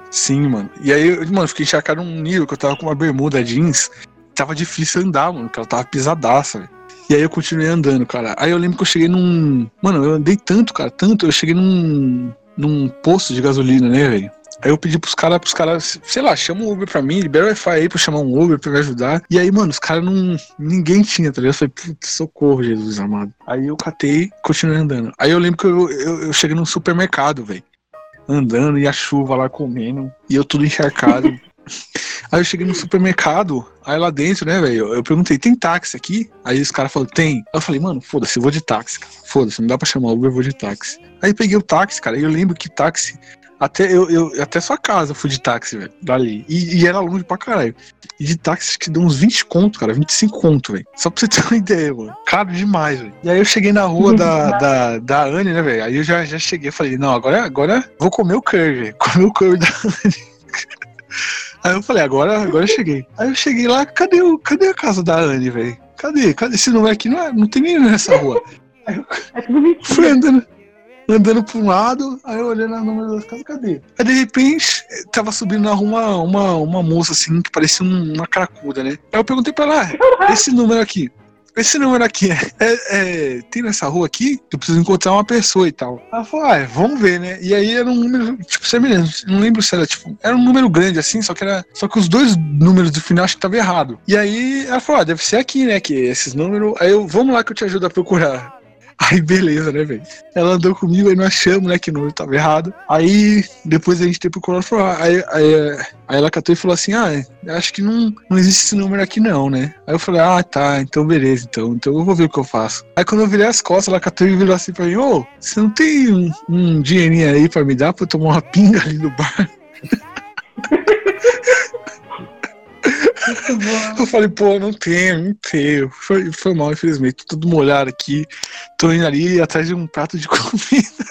Sim, mano. E aí, eu, mano, fiquei encharcado num nível que eu tava com uma bermuda jeans. Tava difícil andar, mano, porque ela tava pisadaça, velho. E aí eu continuei andando, cara. Aí eu lembro que eu cheguei num. Mano, eu andei tanto, cara, tanto. Eu cheguei num. num posto de gasolina, né, velho? Aí eu pedi pros caras, pros caras, sei lá, chama um Uber pra mim, libera o Wi-Fi aí pra chamar um Uber pra me ajudar. E aí, mano, os caras não. Ninguém tinha, tá ligado? Eu falei, putz, socorro, Jesus amado. Aí eu catei, continuei andando. Aí eu lembro que eu, eu, eu cheguei num supermercado, velho. Andando e a chuva lá comendo. E eu tudo encharcado. [laughs] Aí eu cheguei no supermercado, aí lá dentro, né, velho? Eu perguntei, tem táxi aqui? Aí os caras falaram, tem. Aí eu falei, mano, foda-se, eu vou de táxi, cara. Foda-se, não dá pra chamar Uber, eu vou de táxi. Aí peguei o táxi, cara, e eu lembro que táxi. Até, eu, eu, até sua casa eu fui de táxi, velho, dali. E, e era longe pra caralho. E de táxi acho que deu uns 20 conto, cara, 25 conto, velho. Só pra você [laughs] ter uma ideia, mano. Caro demais, velho. E aí eu cheguei na rua da, [laughs] da, da Anne, né, velho? Aí eu já, já cheguei, falei, não, agora, agora vou comer o curry, velho. [laughs] Comer o curry da Anne. Aí eu falei, agora, agora eu cheguei. Aí eu cheguei lá, cadê, o, cadê a casa da Anne, velho? Cadê? Cadê? Se não é aqui, não, é, não tem nem nessa rua. É tudo mentira. Fui andando. Andando pra um lado, aí eu olhando o número das casas, cadê? Aí de repente, tava subindo na rua uma, uma, moça assim, que parecia um- uma cracuda, né? Aí eu perguntei pra ela, ah, esse número aqui. Esse número aqui é, é- é- Tem nessa rua aqui? Eu preciso encontrar uma pessoa e tal. Ela falou, ah, vamos ver, né? E aí era um número, tipo, semelhante. Não lembro se era, tipo, era um número grande assim, só que era. Só que os dois números do final acho que tava errado. E aí ela falou, ah, deve ser aqui, né? Que esses números. Aí eu, vamos lá que eu te ajudo a procurar. Aí beleza, né, velho? Ela andou comigo, aí nós achamos, né, que o número tava errado. Aí depois a gente tem procurado, falou, ah, aí, aí, aí ela catou e falou assim, ah, acho que não, não existe esse número aqui não, né? Aí eu falei, ah, tá, então beleza, então, então eu vou ver o que eu faço. Aí quando eu virei as costas, ela catou e virou assim pra mim, ô, você não tem um, um dinheirinho aí pra me dar pra eu tomar uma pinga ali no bar? [laughs] Muito bom. Eu falei, pô, não tenho, não tenho. Foi, foi mal, infelizmente. Tô todo molhado aqui. Tô indo ali atrás de um prato de [laughs] comida.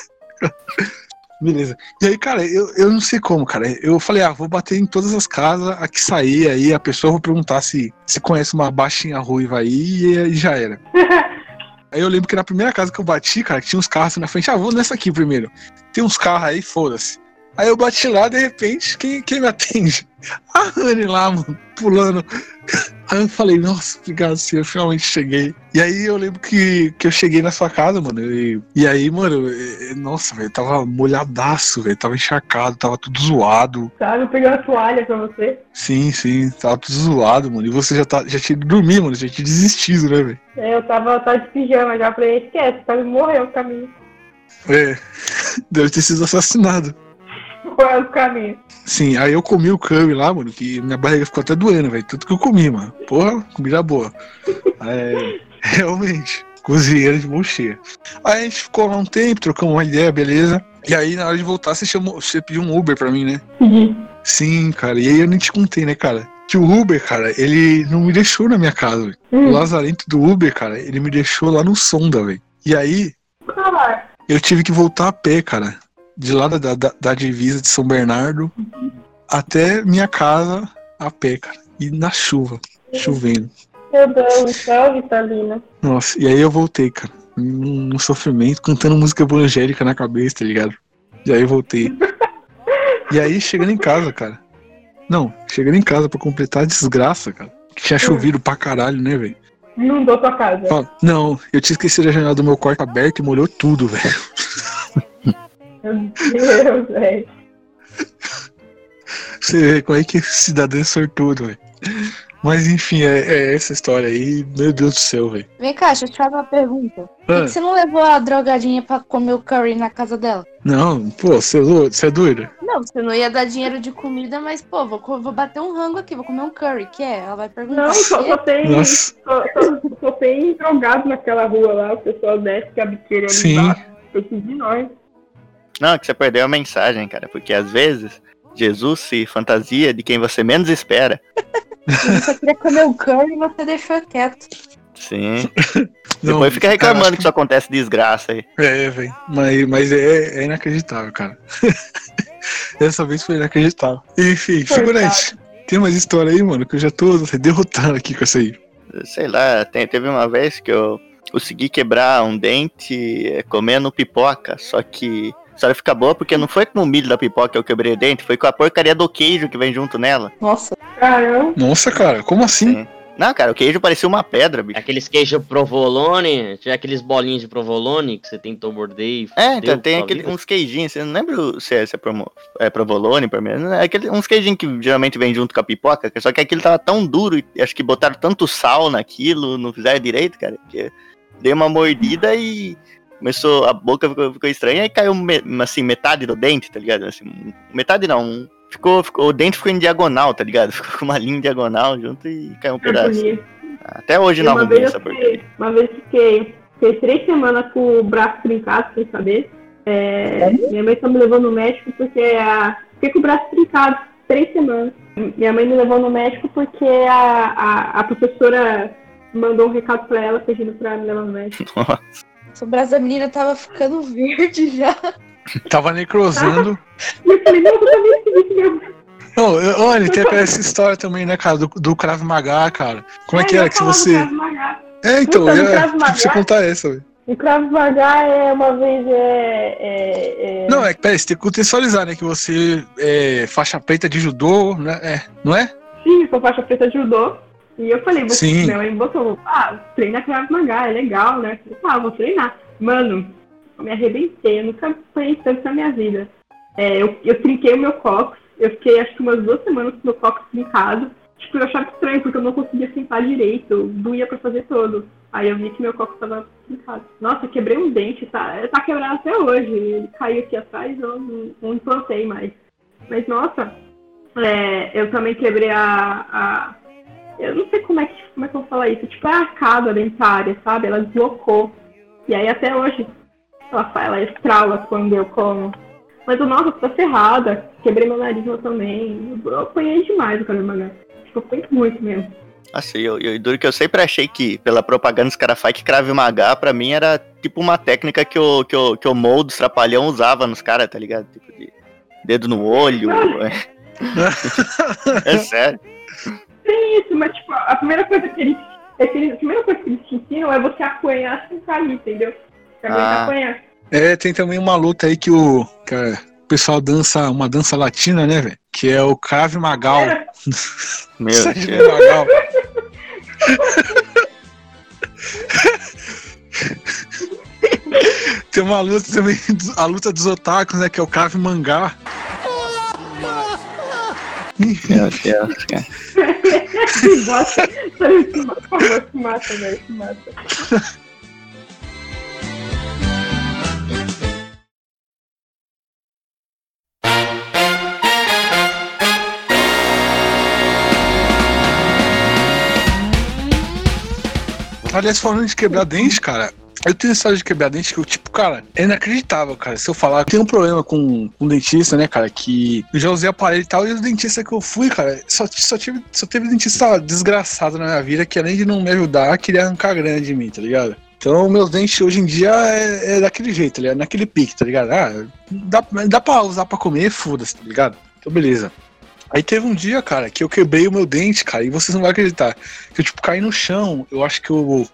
Beleza. E aí, cara, eu, eu não sei como, cara. Eu falei, ah, vou bater em todas as casas, a que sair aí, a pessoa vou perguntar se, se conhece uma baixinha ruiva aí e, e já era. [laughs] Aí eu lembro que na primeira casa que eu bati, cara, que tinha uns carros assim na frente, ah, vou nessa aqui primeiro. Tem uns carros aí, foda-se. Aí eu bati lá, de repente, quem, quem me atende? A Rani lá, mano, pulando. Aí eu falei, nossa, obrigado, senhor, eu finalmente cheguei. E aí eu lembro que, que eu cheguei na sua casa, mano. E, e aí, mano, eh, nossa, velho, tava molhadaço, velho, tava encharcado, tava tudo zoado. Sabe, eu peguei uma toalha pra você. Sim, sim, tava tudo zoado, mano. E você já, tá, já tinha ido dormir, mano, já tinha desistido, né, velho? É, Eu tava, tava de pijama já, falei, esquece, quase morreu o caminho. É, [laughs] deve ter sido assassinado. Sim, aí eu comi o curry lá, mano, que minha barriga ficou até doendo, velho. Tudo que eu comi, mano. Porra, comida boa. É, [laughs] realmente, cozinheira de mão cheia. Aí a gente ficou lá um tempo, trocamos uma ideia, beleza. E aí, na hora de voltar, você, chamou, você pediu um Uber pra mim, né? Pedi. Sim, cara. E aí eu nem te contei, né, cara? Que o Uber, cara, ele não me deixou na minha casa, velho. O lazarento do Uber, cara, ele me deixou lá no Sonda, velho. E aí, caralho. eu tive que voltar a pé, cara. De lá da, da, da divisa de São Bernardo até minha casa a pé, cara. E na chuva, chovendo. Meu Deus Vitalina. Nossa, e aí eu voltei, cara. Num, num sofrimento, cantando música evangélica na cabeça, tá ligado? E aí eu voltei. [laughs] E aí, chegando em casa, cara. Não, chegando em casa pra completar a desgraça, cara. Que tinha chovido pra caralho, né, velho? Inundou tua casa. Ó, Não, eu tinha esquecido a janela do meu quarto aberta e molhou tudo, velho. Meu Deus, [laughs] velho. Você vê como é que esse cidadão é sortudo, velho. Mas enfim, é, é essa história aí. Meu Deus do céu, velho. Vem cá, deixa eu te fazer uma pergunta. Por que, Ah, você não levou a drogadinha pra comer o curry na casa dela? não, pô, você é doido? É doido? Não, você não ia dar dinheiro de comida, mas, pô, vou, vou bater um rango aqui, vou comer um curry, que é? Ela vai perguntar. Não, só, só tem. Só, só, só tem drogado naquela rua lá, o pessoal desce com a biqueira ali Sim. que de nós. Não, é que você perdeu a mensagem, cara, porque às vezes Jesus se fantasia de quem você menos espera. Só queria comer o curry e você deixou quieto. Sim. [laughs] Não, Depois fica cara, reclamando acho que isso acontece desgraça aí. É, velho. Mas, mas é, é inacreditável, cara. [laughs] Dessa vez foi inacreditável. Enfim, figurante. Tem mais história aí, mano, que eu já tô derrotando aqui com essa aí. Sei lá, tem- teve uma vez que eu consegui quebrar um dente eh, comendo pipoca, só que a história fica boa porque não foi com o milho da pipoca que eu quebrei o dente, foi com a porcaria do queijo que vem junto nela. Nossa, Caramba. Nossa, cara, como assim? Sim. Não, cara, o queijo parecia uma pedra, bicho. Aqueles queijo provolone, tinha aqueles bolinhos de provolone que você tentou morder e É, então tem aquele, uns queijinhos, você não lembra se é, se é, promo, é provolone, primeiro, é aquele, uns queijinhos que geralmente vem junto com a pipoca, só que aquilo tava tão duro e acho que botaram tanto sal naquilo, não fizeram direito, cara, que dei uma mordida e começou, a boca ficou, ficou estranha e caiu me- assim, metade do dente, tá ligado? Assim, metade não, um- ficou, ficou, o dente ficou em diagonal, tá ligado? [laughs] Ficou com uma linha em diagonal junto e caiu um pedaço. Até hoje não arrumei essa porcaria. uma vez fiquei, fiquei três semanas com o braço trincado, sem saber. É, minha mãe só me levou no médico porque a, fiquei com o braço trincado três semanas. Minha mãe me levou no médico porque a, a, a professora mandou um recado pra ela pedindo pra me levar no médico. [laughs] o braço da menina tava ficando verde já. [laughs] Tava necrosando. [laughs] Eu falei, não, eu. Não, eu- olha, tem essa história também, né, cara, do, do Krav Maga, cara. Como é Ah, que era ia que você. É, então, Puta, do eu, Krav Maga. você contar essa, velho. O Krav Maga é uma vez é. é, é... Não, é que peraí, você tem que contextualizar, né? Que você é faixa preta de judô, né? É, não é? Sim, sou faixa preta de judô. E eu falei, você, Sim. minha mãe botou, ah, treina Krav Maga, é legal, né? Eu falei, ah, vou treinar. Mano, eu me arrebentei, eu nunca apanhei tanto na minha vida. É, eu, eu trinquei o meu cox, eu fiquei acho que umas duas semanas com o meu cox trincado. Tipo, eu achava estranho, porque eu não conseguia sentar direito, doía pra fazer todo. Aí eu vi que meu coco tava trincado. Nossa, quebrei um dente, tá, tá quebrado até hoje. Ele caiu aqui atrás, eu não, não implantei mais. Mas, nossa, é, eu também quebrei a, a- Eu não sei como é, que, como é que eu vou falar isso. Tipo, a arcada dentária, sabe? Ela deslocou. E aí até hoje ela, ela estrala quando eu como. Mas o nossa, tá ferrada. Quebrei meu nariz eu também. Eu, apanhei demais o cabelo Tipo, eu apanhei muito mesmo. Assim, eu, eu duro que eu sempre achei que, pela propaganda dos caras faz que Krav Maga, pra mim era tipo uma técnica que o, que o, que o Mo dos Trapalhão usava nos caras, tá ligado? Tipo, de dedo no olho. é. [laughs] é sério. Tem isso, mas tipo, a primeira coisa que eles. É que eles a primeira coisa que eles te ensinam é você apanhar sem cair, entendeu? Você Ah. apanhar. É, tem também uma luta aí que o, que é, o pessoal dança, uma dança latina, né, velho? Que é o Krav Magal. [laughs] Meu Deus. Magal. [laughs] Tem uma luta também, a luta dos otakus, né? Que é o Krav Mangá. [laughs] Meu Deus, cara. se favor, se mata, velho, se mata. Aliás, falando de quebrar dente, cara, eu tenho história de quebrar dente que eu, tipo, cara, é inacreditável, cara. Se eu falar, eu tenho um problema com um dentista, né, cara, que eu já usei aparelho e tal, e os dentistas que eu fui, cara, só, só, tive, só teve dentista desgraçado na minha vida que além de não me ajudar, queria arrancar grana de mim, tá ligado? Então, meus dentes hoje em dia é, é daquele jeito, tá ligado? Naquele pique, tá ligado? Ah, dá, dá pra usar pra comer, foda-se, tá ligado? Então, beleza. Aí teve um dia, cara, que eu quebrei o meu dente, cara, e vocês não vão acreditar. Que eu, tipo, caí no chão. Eu acho que eu.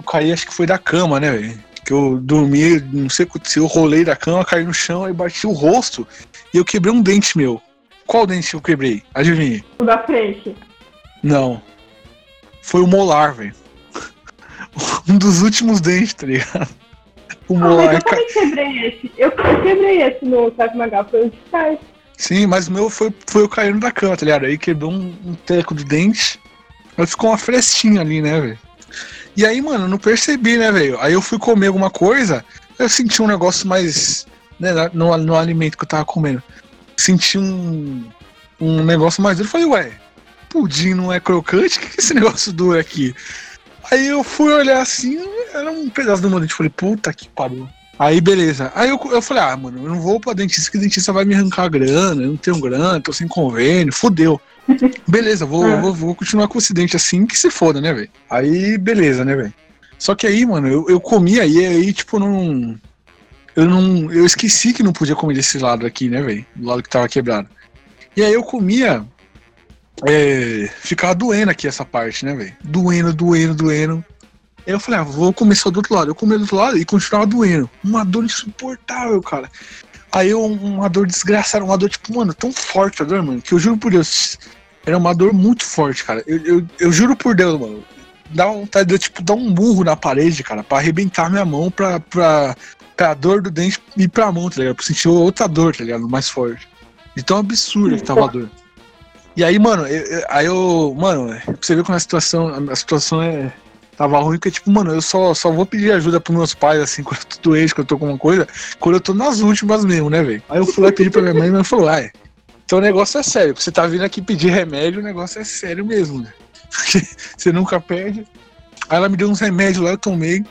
Eu caí, acho que foi da cama, né, velho? Que eu dormi, não sei se eu rolei da cama, caí no chão e bati o rosto. E eu quebrei um dente meu. Qual dente eu quebrei? Adivinhe. O da frente. Não. Foi o molar, velho. [laughs] Um dos últimos dentes, tá ligado? O Ah, mas molar. eu também quebrei esse. Eu, quebrei esse no Krav Maga, foi o de trás. Sim, mas o meu foi, foi eu caindo da cama, tá ligado? Aí quebrou um, um teco do dente. Aí ficou uma frestinha ali, né, velho? E aí, mano, eu não percebi, né, velho? Aí eu fui comer alguma coisa, eu senti um negócio mais. Né, no, no alimento que eu tava comendo. Senti um. Um negócio mais duro. Eu falei, ué, pudim não é crocante? O [laughs] que, que esse negócio duro aqui? Aí eu fui olhar assim, era um pedaço do meu dente. Falei, puta que pariu. Aí, beleza. Aí eu, eu falei, ah, mano, eu não vou pra dentista, que o dentista vai me arrancar grana, eu não tenho grana, tô sem convênio, fudeu. Beleza, vou, Ah. vou, vou continuar com esse dente assim, que se foda, né, velho? Aí, beleza, né, velho? Só que aí, mano, eu, eu comia e aí, tipo, não. Eu não. Eu esqueci que não podia comer desse lado aqui, né, velho? Do lado que tava quebrado. E aí eu comia. É, ficava doendo aqui essa parte, né, velho? Doendo, doendo, doendo. Aí eu falei, ah, vou começar do outro lado. Eu comi do outro lado e continuava doendo. Uma dor insuportável, cara. Aí eu, uma dor desgraçada, uma dor, tipo, mano, tão forte a dor, mano, que eu juro por Deus, era uma dor muito forte, cara. Eu, eu, eu juro por Deus, mano. Dá de eu, tipo, dar um burro na parede, cara, pra arrebentar minha mão pra, pra, pra dor do dente ir pra mão, tá ligado? Pra sentir outra dor, tá ligado? Mais forte. De tão absurda que tava a dor. E aí, mano, eu- aí eu. Mano, pra você ver como a situação. A situação é. Tava ruim, porque, tipo, mano, eu só, só vou pedir ajuda pros meus pais, assim, [laughs] quando eu tô doente, quando eu tô com uma coisa, quando eu tô nas últimas mesmo, né, velho? Aí eu fui lá e pedi pra minha mãe, e minha mãe falou, ai, então o negócio é sério. Você tá vindo aqui pedir remédio, o negócio é sério mesmo, né? Porque [laughs] você nunca perde. Aí ela me deu uns remédios lá, eu tomei.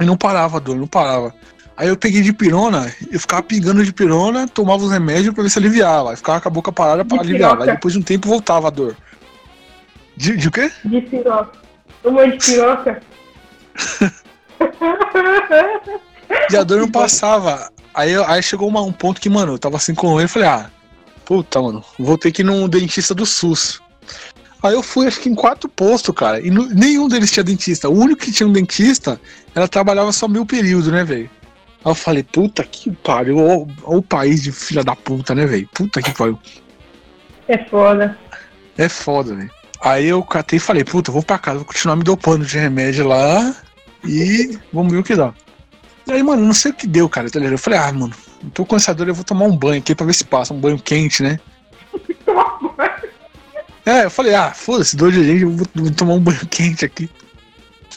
E não parava a dor, não parava. Aí eu peguei de pirona, eu ficava pingando de pirona, tomava os remédios pra ver se aliviava. Aí ficava com a boca parada pra De aliviar. Aí piroca. depois de um tempo voltava a dor. De, de o quê? De piroca. Uma de piroca. [laughs] E a dor não passava. Aí, aí chegou uma- um ponto que, mano, eu tava assim com ele e falei, ah, puta, mano, vou ter que ir num dentista do SUS. Aí eu fui, acho que em quatro postos, cara, e nenhum deles tinha dentista. O único que tinha um dentista, ela trabalhava só meio período, né, velho? Aí eu falei, puta que pariu, ó, ó o país de filha da puta, né, velho? Puta que pariu. É foda. É foda, velho. Aí eu catei e falei, puta, vou pra casa, vou continuar me dopando de remédio lá e vamos ver o que dá. E aí, mano, não sei o que deu, cara, tá ligado? Eu falei, ah, mano, tô com essa dor, eu vou tomar um banho aqui pra ver se passa, um banho quente, né? [laughs] É, eu falei, ah, foda-se, dor de gente, eu vou, vou tomar um banho [laughs] quente aqui.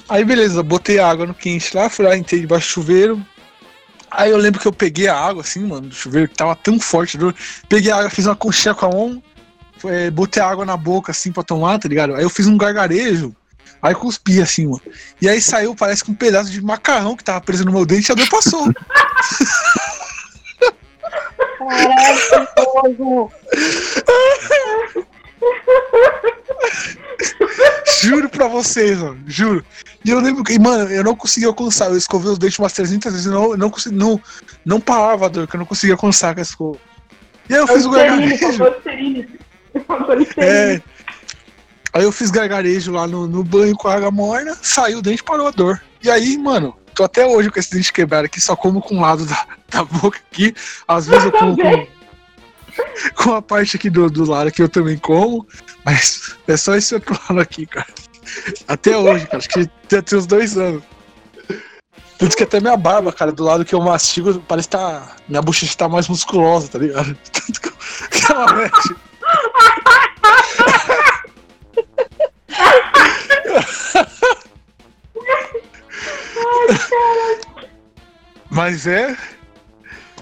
Aí, beleza, botei a água no quente lá, fui lá, entrei debaixo do chuveiro. Aí eu lembro que eu peguei a água, assim, mano, do chuveiro, que tava tão forte a dor. Peguei a água, fiz uma conchinha com a mão, é, botei a água na boca, assim, pra tomar, tá ligado? Aí eu fiz um gargarejo, aí cuspi, assim, mano. E aí saiu, parece que um pedaço de macarrão que tava preso no meu dente e a dor passou. [laughs] Caralho. Juro pra vocês, mano, juro. E eu lembro que, mano, eu não conseguia alcançar. Eu escovei os dentes umas 300 vezes e não, não, consegui, não, não parava a dor, que eu não conseguia alcançar com a escova. E aí eu fiz o gargarejo. É. Aí eu fiz gargarejo lá no, no banho com a água morna, saiu o dente parou a dor. E aí, mano, tô até hoje com esse dente quebrado aqui, só como com um lado da, da boca aqui. Às vezes eu como com, com a parte aqui do, do lado que eu também como, mas é só esse outro [laughs] lado aqui, cara. Até hoje, cara, acho que tem até uns dois anos. Tanto que até minha barba, cara, do lado que eu mastigo, parece que tá. Minha bochecha tá mais musculosa, tá ligado? [laughs] Tanto [laughs] que ela mexe. [laughs] Mas é.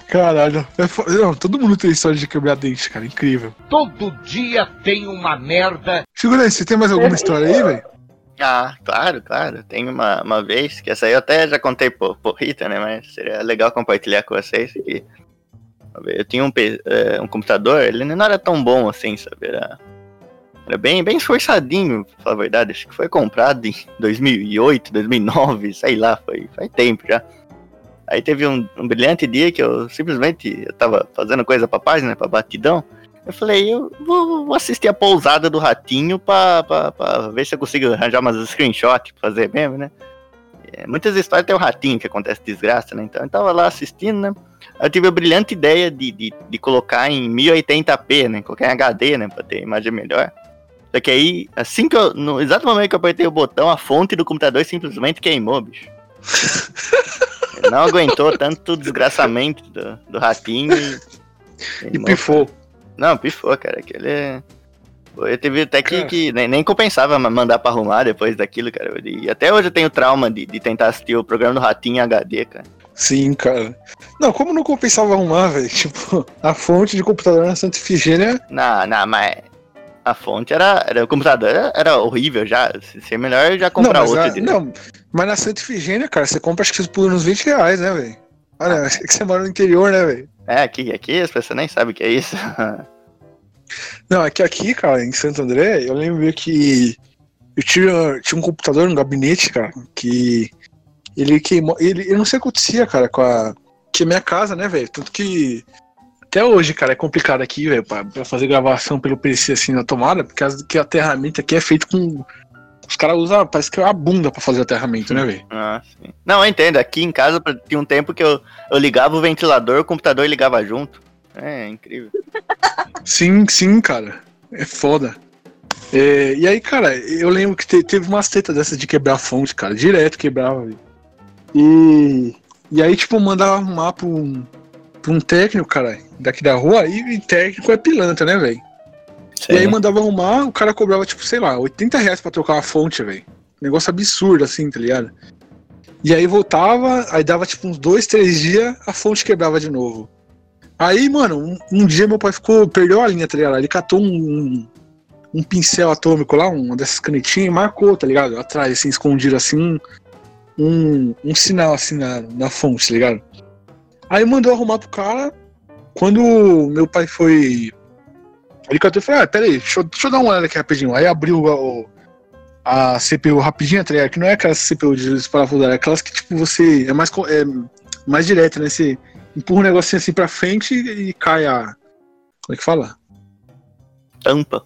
Caralho. É fo- Não, todo mundo tem história de quebrar dente, cara. Incrível. Todo dia tem uma merda. Segurança, você tem mais alguma história aí, velho? Ah, claro, claro. Tem uma, uma vez, que essa aí eu até já contei por, por Rita, né? Mas seria legal compartilhar com vocês que eu tinha um, eh, um computador, ele não era tão bom assim, sabe? Era, era bem, bem esforçadinho, pra falar a verdade. Acho que foi comprado em [laughs] 2008, 2009, sei lá, foi faz tempo já. Aí teve um, um brilhante dia que eu simplesmente eu tava fazendo coisa pra página, pra batidão. Eu falei, eu vou, vou assistir a pousada do ratinho pra, pra, pra ver se eu consigo arranjar umas screenshots pra fazer mesmo, né? É, muitas histórias tem o ratinho que acontece desgraça, né? Então eu tava lá assistindo, né? Eu tive a brilhante ideia de, de, de colocar em 1080p, né? Colocar em HD, né? Pra ter imagem melhor. Só que aí, assim que eu. No exato momento que eu apertei o botão, a fonte do computador simplesmente queimou, bicho. [laughs] Não aguentou tanto desgraçamento do, do ratinho e. E pifou. Não, pifou, cara. Aquele. Eu teve até que, que nem, nem compensava ma- mandar pra arrumar depois daquilo, cara. E até hoje eu tenho trauma de, de tentar assistir o programa do Ratinho em HD, cara. Sim, cara. Não, como não compensava arrumar, velho? [laughs] Tipo, a fonte de computador na Santa Ifigênia. Não, não, mas a fonte era. era o computador era, era horrível já. Se é melhor já comprar não, outro a- não, mas na Santa Ifigênia, cara, você compra acho que por uns 20 reais, né, velho? Olha, acho que [laughs] você mora no interior, né, velho? É, aqui, aqui as pessoas nem sabem o que é isso. [laughs] Não, é que aqui, cara, em Santo André, eu lembro que eu tinha, tinha um computador no gabinete, cara, que ele queimou. Ele, eu não sei o que acontecia, cara, com a. Que a minha casa, né, velho? Tanto que até hoje, cara, é complicado aqui, velho, pra, pra fazer gravação pelo PC assim na tomada, porque as, que o aterramento aqui é feito com. Os caras usam, parece que é a bunda pra fazer aterramento, né, velho? Ah, sim. Não, eu entendo. Aqui em casa tinha um tempo que eu, eu ligava o ventilador, o computador ligava junto. É, incrível. [laughs] Sim, sim, cara. É foda. É, e aí, cara, eu lembro que te- teve umas tetas dessas de quebrar a fonte, cara. Direto quebrava, velho. E, e aí, tipo, mandava arrumar pra um, pra um técnico, cara, daqui da rua. E, técnico é pilantra, né, velho? E aí mandava arrumar, o cara cobrava, tipo, sei lá, 80 reais pra trocar uma fonte, velho. Negócio absurdo, assim, tá ligado? E aí voltava, aí dava, tipo, uns dois, três dias, a fonte quebrava de novo. Aí, mano, um, um dia meu pai ficou, perdeu a linha, tá ligado? Ele catou um, um pincel atômico lá, uma dessas canetinhas, e marcou, tá ligado? Atrás, assim, escondido, assim, um, um, um sinal, assim, na, na fonte, tá ligado? Aí mandou arrumar pro cara. Quando meu pai foi. Ele catou e falou: Ah, peraí, deixa eu, deixa eu dar uma olhada aqui rapidinho. Aí abriu a, o- a CPU rapidinho, tá ligado? Que não é aquela CPU de desparafusar, é aquelas que, tipo, você. É mais, é mais direta, né? Você empurra um negocinho assim pra frente e, e cai a. Como é que fala? Tampa.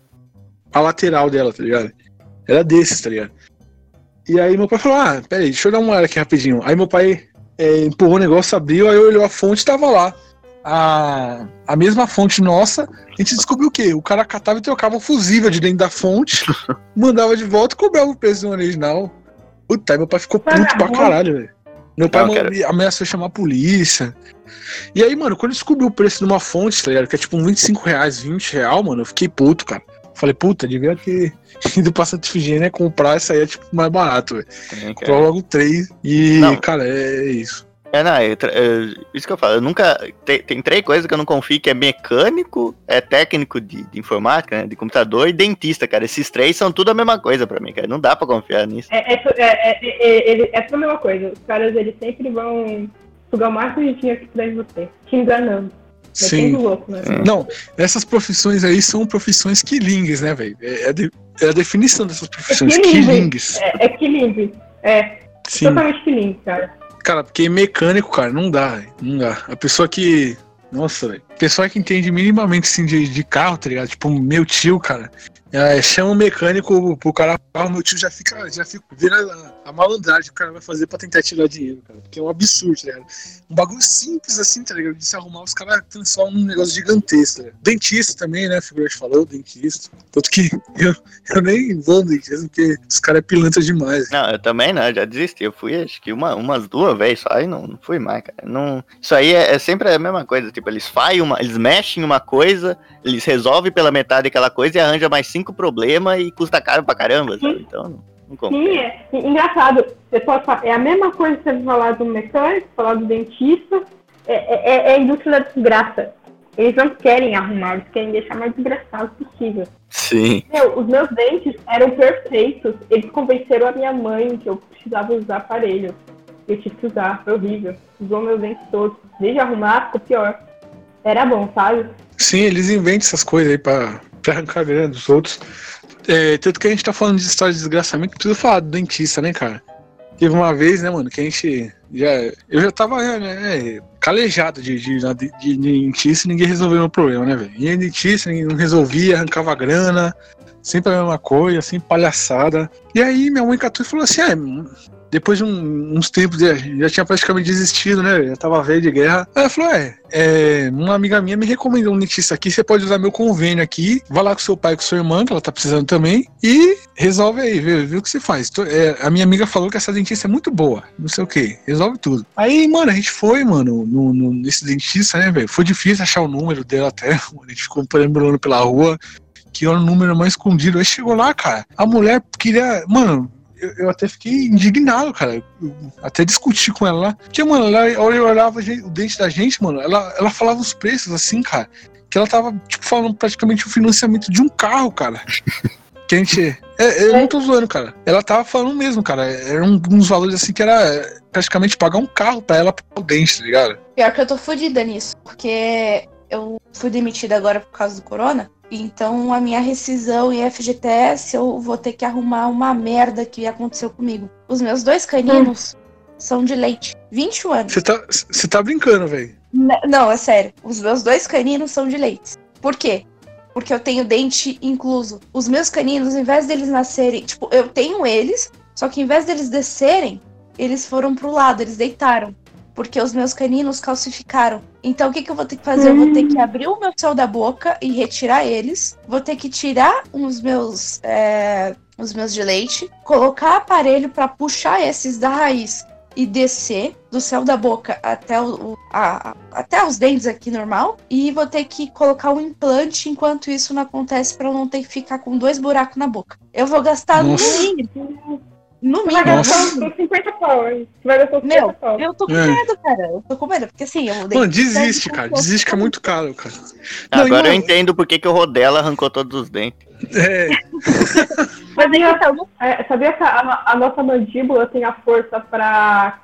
a lateral dela, tá ligado? Era desses, tá ligado? E aí meu pai falou, ah, peraí, deixa eu dar uma olhada aqui rapidinho. Aí meu pai é, empurrou o negócio, abriu, aí olhou a fonte e tava lá. A, a mesma fonte nossa, a gente descobriu o quê? O cara catava e trocava o fusível de dentro da fonte, [laughs] mandava de volta e cobrava o preço do original. Puta, aí meu pai ficou puto pra caralho, velho. Meu pai Não, cara. ameaçou chamar a polícia. E aí, mano, quando eu descobri o preço de uma fonte, tá ligado? Que é tipo 25 reais, 20 real, mano, eu fiquei puto, cara. Falei, puta, devia ter [laughs] ido pra Santa Ifigênia comprar isso aí, é tipo mais barato, velho. Comprou logo três. E, Não. cara, é isso. É, não, eu- isso que eu falo, eu nunca. Tem, tem três coisas que eu não confio, que é mecânico, é técnico de, de informática, né? De computador e dentista, cara. Esses três são tudo a mesma coisa pra mim, cara. Não dá pra confiar nisso. É, é, é, é, é, é, é tudo a mesma coisa. Os caras, eles sempre vão sugar o máximo de dinheiro que puder de você. Te enganando. Sim. Metendo louco, né? Não, essas profissões aí são profissões quilingues, né, velho? É, é de- é a definição dessas profissões, quilingue. quilingues. É, é quilingue. É, Sim. totalmente quilingue, cara. Cara, porque mecânico, cara, não dá. Não dá. A pessoa que. Nossa, velho. Pessoa que entende minimamente assim de, de carro, tá ligado? Tipo, meu tio, cara. É, chama o mecânico pro cara carro, meu tio já fica, já fica vira a, a malandragem que o cara vai fazer pra tentar tirar dinheiro, cara. Porque é um absurdo, tá? Um bagulho simples assim, tá ligado? De se arrumar, os caras transformam num negócio gigantesco, ligado? Dentista também, né? Figura de falou, dentista. Tanto que [laughs] eu, eu nem vou no dentista, porque os caras é pilantra demais. Não, eu também não, eu já desisti. Eu fui acho que uma, umas duas vezes só e não, não fui mais, cara. Não, isso aí é, é sempre a mesma coisa. Tipo, eles fazem uma. Eles mexem em uma coisa, eles resolvem pela metade aquela coisa e arranjam mais cinco problemas e custa caro pra caramba, sabe? Então, não, confio. Sim, é e- engraçado. Você pode falar, é a mesma coisa que você falar do mecânico, falar do dentista. É, é, é a indústria da desgraça. Eles não querem arrumar, eles querem deixar mais desgraçado possível. Sim. Meu, os meus dentes eram perfeitos. Eles convenceram a minha mãe que eu precisava usar aparelho. Eu tive que usar, foi horrível. Usou meus dentes todos. Desde arrumar, ficou pior. Era bom, sabe? Sim, eles inventam essas coisas aí pra, pra arrancar grana dos outros. É, tanto que a gente tá falando de história de desgraçamento, tudo falar do dentista, né, cara? Teve uma vez, né, mano, que a gente. Já, eu já tava né, calejado de, de, de, de dentista e ninguém resolveu meu problema, né, velho? Ia dentista, ninguém não resolvia, arrancava grana, sempre a mesma coisa, sempre palhaçada. E aí minha mãe catou e falou assim: é, depois de um- uns tempos, já, já tinha praticamente desistido, né? Já tava velho de guerra. Ela falou: é, é, uma amiga minha me recomendou um dentista aqui, você pode usar meu convênio aqui, vai lá com seu pai com sua irmã, que ela tá precisando também, e resolve aí, vê, vê o que você faz. Tô- é, a minha amiga falou que essa dentista é muito boa, não sei o que, resolve tudo. Aí, mano, a gente foi, mano, no, no- nesse dentista, né, velho? Foi difícil achar o número dela até, [laughs] a gente ficou perambulando pela rua, que era o número mais escondido. Aí chegou lá, cara, a mulher queria, mano, eu, eu até fiquei indignado, cara. Eu até discuti com ela lá. Porque, mano, ela, ela olhava o dente da gente, mano, ela, ela falava os preços assim, cara. Que ela tava, tipo, falando praticamente o financiamento de um carro, cara. [laughs] Que a gente. É, eu não tô zoando, cara. Ela tava falando mesmo, cara. Eram uns valores assim que era é, praticamente pagar um carro pra ela pro dente, tá ligado? Pior que eu tô fodida nisso, porque eu fui demitida agora por causa do corona. Então a minha rescisão e FGTS eu vou ter que arrumar uma merda que aconteceu comigo. Os meus dois caninos são de leite. 21 anos. Você tá, tá brincando, velho. Não, é sério. Os meus dois caninos são de leite. Por quê? Porque eu tenho dente incluso. Os meus caninos, em vez deles nascerem, tipo, eu tenho eles, só que em vez deles descerem, eles foram pro lado, eles deitaram. Porque os meus caninos calcificaram. Então o que, que eu vou ter que fazer? Eu vou ter que abrir o meu céu da boca e retirar eles. Vou ter que tirar os meus. é, os meus de leite, colocar aparelho pra puxar esses da raiz e descer do céu da boca até, o, a- a- até os dentes aqui normal. E vou ter que colocar um implante enquanto isso não acontece pra eu não ter que ficar com dois buracos na boca. Eu vou gastar Nossa. no mínimo. No Você vai mínimo. gastar uns 50 pau, hein? Você vai gastar uns 50 Meu, pau. eu tô com É. medo, cara. Eu tô com medo. Porque assim, eu Mano, desiste, cara. Desiste que é muito caro, cara. Não, Agora eu entendo por que, que o Rodela arrancou todos os dentes. É, [laughs] Mas então, é, sabia que a, a nossa mandíbula tem a força pra,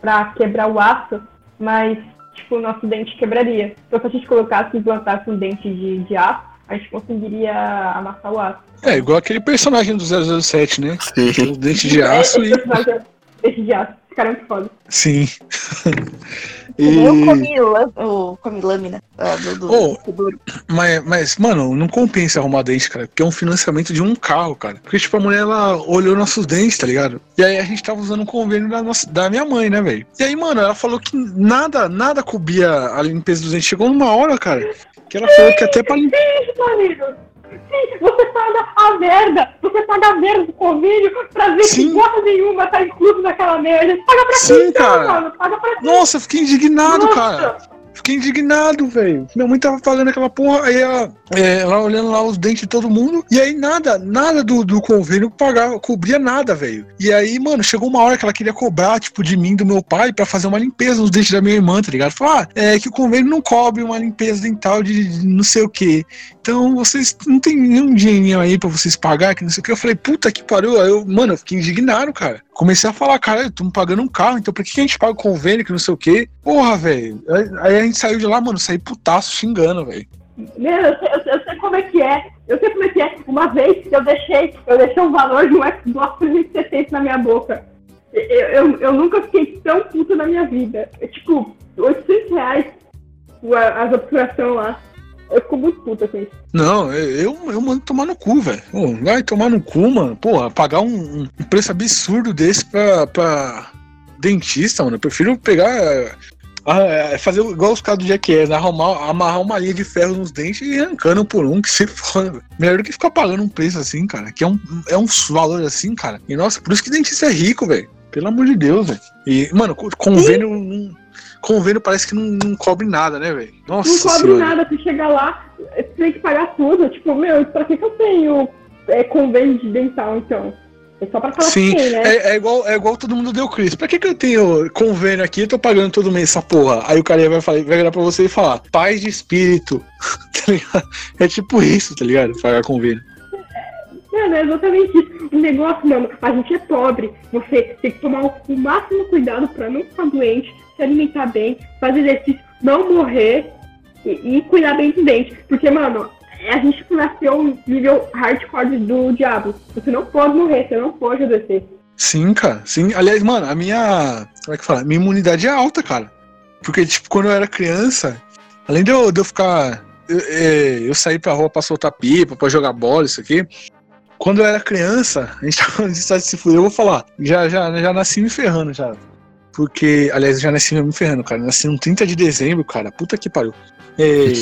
pra quebrar o aço, mas, tipo, o nosso dente quebraria. Então, se a gente colocasse e implantasse um dente de, de aço, a gente conseguiria amassar o aço. é igual aquele personagem do 007, né? Sim. Os dentes de aço é, e. cara é muito foda. Sim. [laughs] Eu comi, lã- o, comi lâmina ah, do, do, Oh. do. Mas, mas, mano, não compensa arrumar dente, cara. Porque é um financiamento de um carro, cara. Porque, tipo, a mulher, ela olhou nossos dentes, tá ligado? E aí a gente tava usando um convênio da, nossa, da minha mãe, né, velho? E aí, mano, ela falou que nada, nada cobria a limpeza dos dentes. Chegou numa hora, cara, que ela falou que até pra limpar. Sim, você paga a merda. Você paga a merda do convênio pra ver Sim. que porra nenhuma tá incluso naquela merda. Paga pra Sim, quem, então, cara. mano? Paga pra quem? Nossa, eu fiquei indignado, Nossa. cara. Fiquei indignado, velho. Minha mãe tava pagando aquela porra, aí ela, é, ela olhando lá os dentes de todo mundo, e aí nada, nada do, do convênio pagava, cobria nada, velho. E aí, mano, chegou uma hora que ela queria cobrar, tipo, de mim, do meu pai, pra fazer uma limpeza nos dentes da minha irmã, tá ligado? Falou, ah, é que o convênio não cobre uma limpeza dental de, de não sei o quê. Então, vocês não tem nenhum dinheirinho aí pra vocês pagar, que não sei o que. Eu falei, puta que pariu. Aí eu, mano, eu fiquei indignado, cara. Comecei a falar, cara, estamos pagando um carro, então por que que a gente paga o convênio, que não sei o quê? Porra, velho. Aí a gente saiu de lá, mano, saí putaço xingando, velho. Meu, eu sei, eu, sei, eu sei como é que é. Eu sei como é que é. Uma vez eu deixei, eu deixei o valor de um Xbox 360 na minha boca. Eu, eu, eu nunca fiquei tão puta na minha vida. É, tipo, 800 reais as obturação lá. Eu fico muito puta com isso. Não, eu, eu mando tomar no cu, velho. Vai tomar no cu, mano. Porra, pagar um, um preço absurdo desse pra, pra dentista, mano. Eu prefiro pegar. Ah, é, fazer igual os caras do Jackass, né? Arrumar, amarrar uma linha de ferro nos dentes e arrancando por um, que se foda. Melhor do que ficar pagando um preço assim, cara. Que é um, é um valor assim, cara. E nossa, por isso que dentista é rico, velho. Pelo amor de Deus, velho. E, mano, co- convênio. Convênio parece que não, não cobre nada, né, velho? Nossa não cobre senhora. nada, se chegar lá, você tem que pagar tudo. Tipo, meu, pra que, que eu tenho é, convênio de dental, então? É só pra falar Sim, tem, né? é, é igual, é igual todo mundo deu Cris. Pra que, que eu tenho convênio aqui e tô pagando todo mês essa porra? Aí o cara vai, falar, vai virar pra você e falar, paz de espírito. [laughs] tá ligado? É tipo isso, tá ligado? Pagar convênio. Mano, é exatamente isso. O negócio, mano, a gente é pobre. Você tem que tomar o, máximo cuidado pra não ficar doente, se alimentar bem, fazer exercício, não morrer e, e cuidar bem dos dentes. Porque, mano, a gente nasceu nível hardcore do diabo. Você não pode morrer, você não pode adoecer. Sim, cara. Sim. Aliás, mano, a minha. Como é que fala? Minha imunidade é alta, cara. Porque, tipo, quando eu era criança, além de eu, de eu ficar. Eu, é, eu saí pra rua pra soltar pipa, pra jogar bola, isso aqui. Quando eu era criança, a gente [laughs] tava falando de se fuder, eu vou falar. Já, já, já nasci me ferrando, já. Porque, aliás, eu já nasci me ferrando, cara. Nasci no 30 de dezembro, cara. Puta que pariu. É,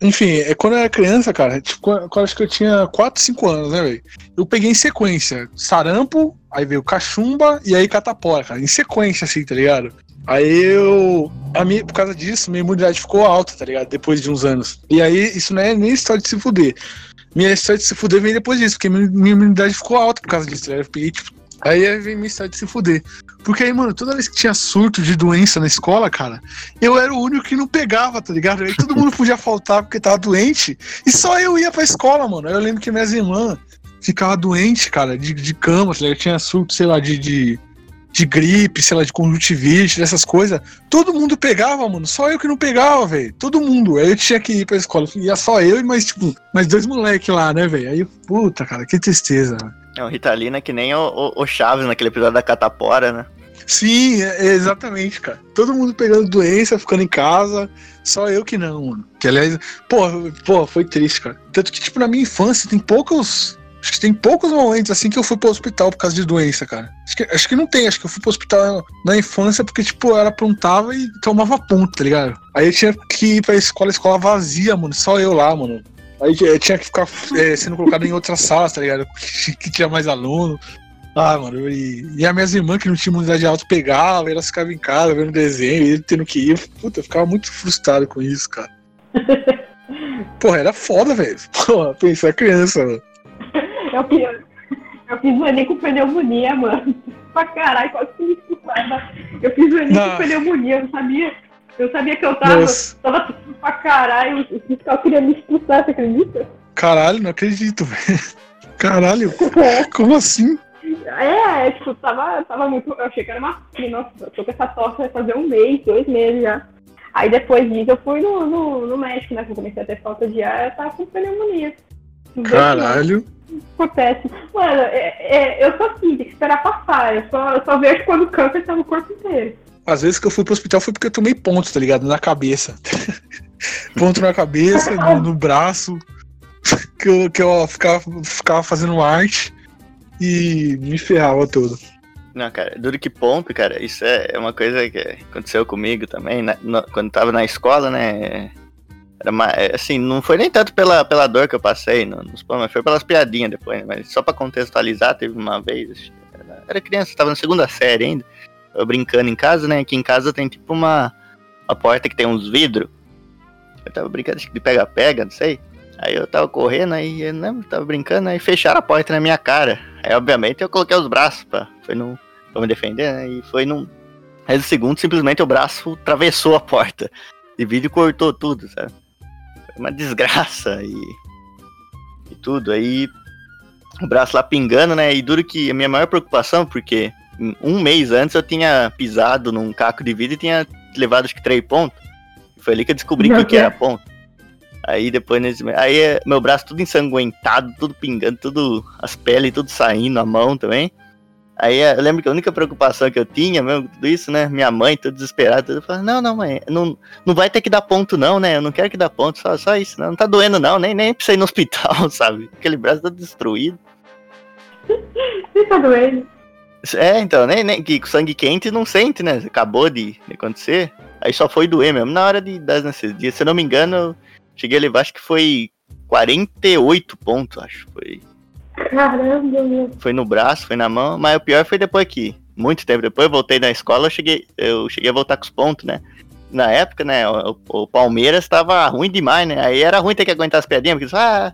enfim, é quando eu era criança, cara, tipo, quando acho que eu tinha 4, 5 anos, né, velho? Eu peguei em sequência sarampo, aí veio cachumba e aí catapora, cara. Em sequência, assim, tá ligado? Aí eu. A minha, por causa disso, minha imunidade ficou alta, tá ligado? Depois de uns anos. E aí, isso não é nem história de se fuder. Minha história de se fuder vem depois disso, porque minha, minha imunidade ficou alta por causa disso, tá ligado? Eu peguei, tipo. Aí vem minha história de se fuder. Porque aí, mano, toda vez que tinha surto de doença na escola, cara, eu era o único que não pegava, tá ligado? Aí todo mundo podia faltar porque tava doente. E só eu ia pra escola, mano. Aí eu lembro que minhas irmãs ficavam doentes, cara, de, de cama, tá ligado? Tinha surto, sei lá, de, de, de gripe, sei lá, de conjuntivite, dessas coisas. Todo mundo pegava, mano. Só eu que não pegava, velho. Todo mundo. Aí eu tinha que ir pra escola. Ia só eu e mais, tipo, mais dois moleques lá, né, velho? Aí, puta, cara, que tristeza. É, o Ritalina é que nem o, o, o Chaves naquele episódio da Catapora, né? Sim, é- é exatamente, cara. Todo mundo pegando doença, ficando em casa. Só eu que não, mano. Que aliás, pô, pô, foi triste, cara. Tanto que, tipo, na minha infância tem poucos. Acho que tem poucos momentos assim que eu fui pro hospital por causa de doença, cara. Acho que, acho que não tem, acho que eu fui pro hospital na infância porque, tipo, ela aprontava e tomava ponto, tá ligado? Aí eu tinha que ir pra escola, escola vazia, mano. Só eu lá, mano. Aí tinha que ficar é, sendo colocado em outras salas, tá ligado? [laughs] Que tinha mais aluno. Ah, mano, e, e as minhas irmãs que não tinham imunidade alta pegavam, elas ficavam em casa vendo desenho, e tendo que ir. Puta, eu ficava muito frustrado com isso, cara. [laughs] Porra, era foda, velho. Porra, pensar criança, mano. Eu fiz, eu fiz o Enem com pneumonia, mano. Pra caralho, quase que me. Eu fiz o Enem com pneumonia, eu não sabia. Eu sabia que eu tava, Nossa. tava tossindo pra caralho. O fiscal queria me expulsar, você acredita? Caralho, não acredito, velho. Caralho, [laughs] como assim? É, é, tipo, tava, tava muito. Eu achei que era uma. Nossa, eu tô com essa tosse vai fazer um mês, dois meses já. Aí depois disso eu fui no, no, no médico, né? Que eu comecei a ter falta de ar, eu tava com pneumonia. Caralho. Acontece. Mano, é, é, eu sou assim, tem que esperar passar. Eu só, eu só vejo quando o câncer tá no corpo inteiro. Às vezes que eu fui pro hospital foi porque eu tomei ponto, tá ligado? Na cabeça. [laughs] ponto na cabeça, no, no braço. [laughs] Que eu, que eu ficava, ficava fazendo arte e me ferrava todo. Não, cara, duro que ponto, cara, isso é é uma coisa que aconteceu comigo também, né? No- quando tava na escola, né? Era uma, é, assim, não foi nem tanto pela, pela dor que eu passei no- nos mas foi pelas piadinhas depois, né? Mas só pra contextualizar, teve uma vez, era, era criança, tava na segunda série ainda, brincando em casa, né? Aqui em casa tem tipo uma, uma porta que tem uns vidros. Eu tava brincando acho que de pega-pega, não sei. Aí eu tava correndo, aí eu não, tava brincando, aí fecharam a porta na minha cara. Aí, obviamente, eu coloquei os braços pra, foi no, pra me defender, né? E foi num. Aí, no segundo, simplesmente o braço atravessou a porta. E vídeo cortou tudo, sabe? Foi uma desgraça e. E tudo. Aí. O braço lá pingando, né? E duro que a minha maior preocupação, porque um mês antes eu tinha pisado num caco de vidro e tinha levado acho que três pontos. Foi ali que eu descobri que o que era ponto. Aí depois nesse. Aí é, meu braço tudo ensanguentado, tudo pingando, tudo. As peles tudo saindo, a mão também. Aí é, eu lembro que a única preocupação que eu tinha, mesmo, tudo isso, né? Minha mãe, tudo desesperada, tudo falando, não, não, mãe, não, não vai ter que dar ponto, não, né? Eu não quero que dá ponto, só, só isso, não, não tá doendo, não, nem, nem precisa ir no [laughs] hospital, sabe? Aquele braço todo destruído. [laughs] Você tá doendo? É, então, nem, nem que com sangue quente não sente, né? Acabou de, de acontecer. Aí só foi doer mesmo. Na hora de, das anestesias, se eu não me engano, eu cheguei a levar, acho que foi 48 pontos, acho. Foi, Caramba, meu. foi no braço, foi na mão, mas o pior foi depois que, muito tempo depois, eu voltei na escola, eu cheguei, eu cheguei a voltar com os pontos, né? Na época, né, o, o Palmeiras tava ruim demais, né? Aí era ruim ter que aguentar as piadinhas, porque ah,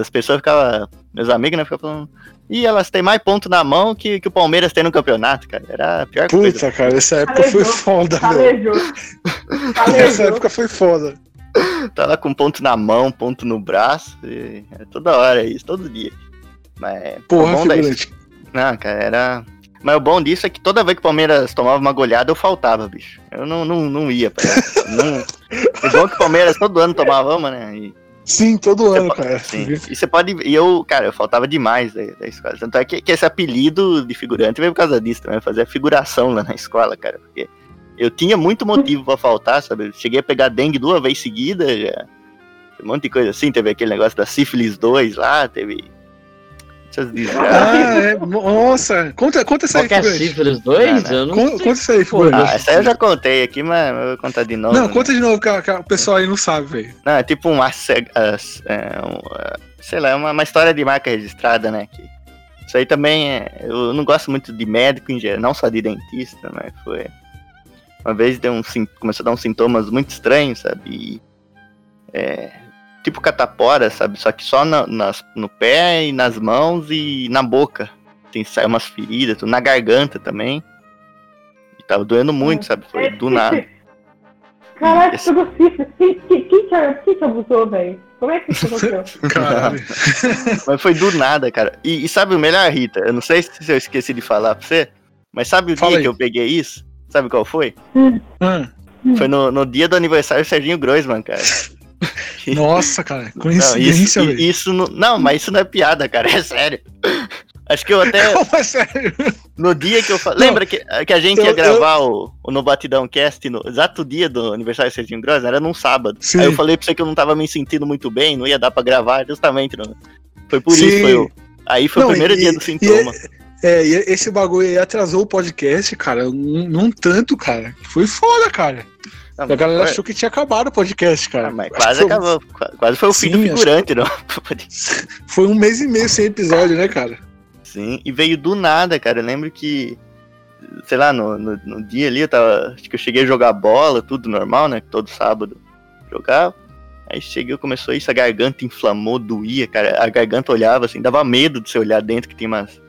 as pessoas ficavam, meus amigos, né, ficavam falando, e elas têm mais ponto na mão que, que o Palmeiras tem no campeonato, cara. Era a pior coisa. Puta, cara, essa época foi Calejou. foda, velho. Calejou. Essa Calejou. época foi foda. Tava com ponto na mão, ponto no braço, e é toda hora isso, todo dia. Mas, Porra, bom da- figurante. Não, cara, era. Mas o bom disso é que toda vez que o Palmeiras tomava uma goleada, eu faltava, bicho. Eu não, não, não ia pra essa. não... [laughs] O bom é que o Palmeiras todo ano tomava uma, né? E, Sim, todo ano, pode- cara. sim. E você pode. E eu, cara, eu faltava demais da, da escola. Tanto é que, que esse apelido de figurante veio por causa disso também. Eu fazia figuração lá na escola, cara. Porque eu tinha muito motivo pra faltar, sabe? Eu cheguei a pegar dengue duas vezes seguida, já. Um monte de coisa assim. Teve aquele negócio da sífilis 2 lá, teve. Essas desgraças. Ah, é. Nossa, conta, conta essa aí, Qual é figurante. sífilis 2? Não, não. Eu não Conta, sei. conta isso aí, figurante. Ah, essa aí eu já contei aqui, mas eu vou contar de novo. Não, né? conta de novo, que, o pessoal aí não sabe, velho. Não, é tipo um, as- é, é, sei lá, é uma, uma história de marca registrada, né? Que isso aí também é, eu não gosto muito de médico em geral, não só de dentista, mas foi uma vez deu um começou a dar uns sintomas muito estranhos, sabe? E, é, tipo catapora, sabe? Só que só na- nas, no pé e nas mãos e na boca. Tem saiu umas feridas, tudo, na garganta também. E tava doendo muito, sabe? Foi do nada. [laughs] Caraca, Esse- sífilis. Quem, quem, quem, te, quem te abusou, velho? Como é que isso aconteceu? [laughs] Caralho. [laughs] Mas foi do nada, cara. E, e sabe o melhor, Rita? Eu não sei se eu esqueci de falar pra você, mas sabe o Fala dia aí. que eu peguei isso? Sabe qual foi? Ah, Foi no, no dia do aniversário do Serginho Groisman, cara. [laughs] nossa, cara. Não, Coincidência, isso, velho. i- isso não, não, mas isso não é piada, cara, é sério. [laughs] Acho que eu até. Como é sério? No dia que eu falei. Não, Lembra que, que a gente eu- ia gravar o, o No Batidão Cast no exato dia do aniversário do Serginho Groisman? Era num sábado. Sim. Aí eu falei pra você que eu não tava me sentindo muito bem, não ia dar pra gravar, justamente. Não. Foi por Sim. isso, foi o. Aí foi Não, o primeiro e- dia do e- sintoma. É, e esse bagulho aí atrasou o podcast, cara, num, num tanto, cara. Foi foda, cara. Não, a galera foi- achou que tinha acabado o podcast, cara. Ah, mas Acho quase foi- acabou. Qua- Quase foi o fim Sim, do acho figurante, não. [laughs] Foi um mês e meio sem episódio, né, cara? Sim, e veio do nada, cara. Eu lembro que, sei lá, no, no, no dia ali, eu tava. Acho que eu cheguei a jogar bola, tudo normal, né? Todo sábado jogava. Aí cheguei, começou isso, a garganta inflamou, doía, cara. A garganta olhava assim, dava medo de você olhar dentro, que tem umas.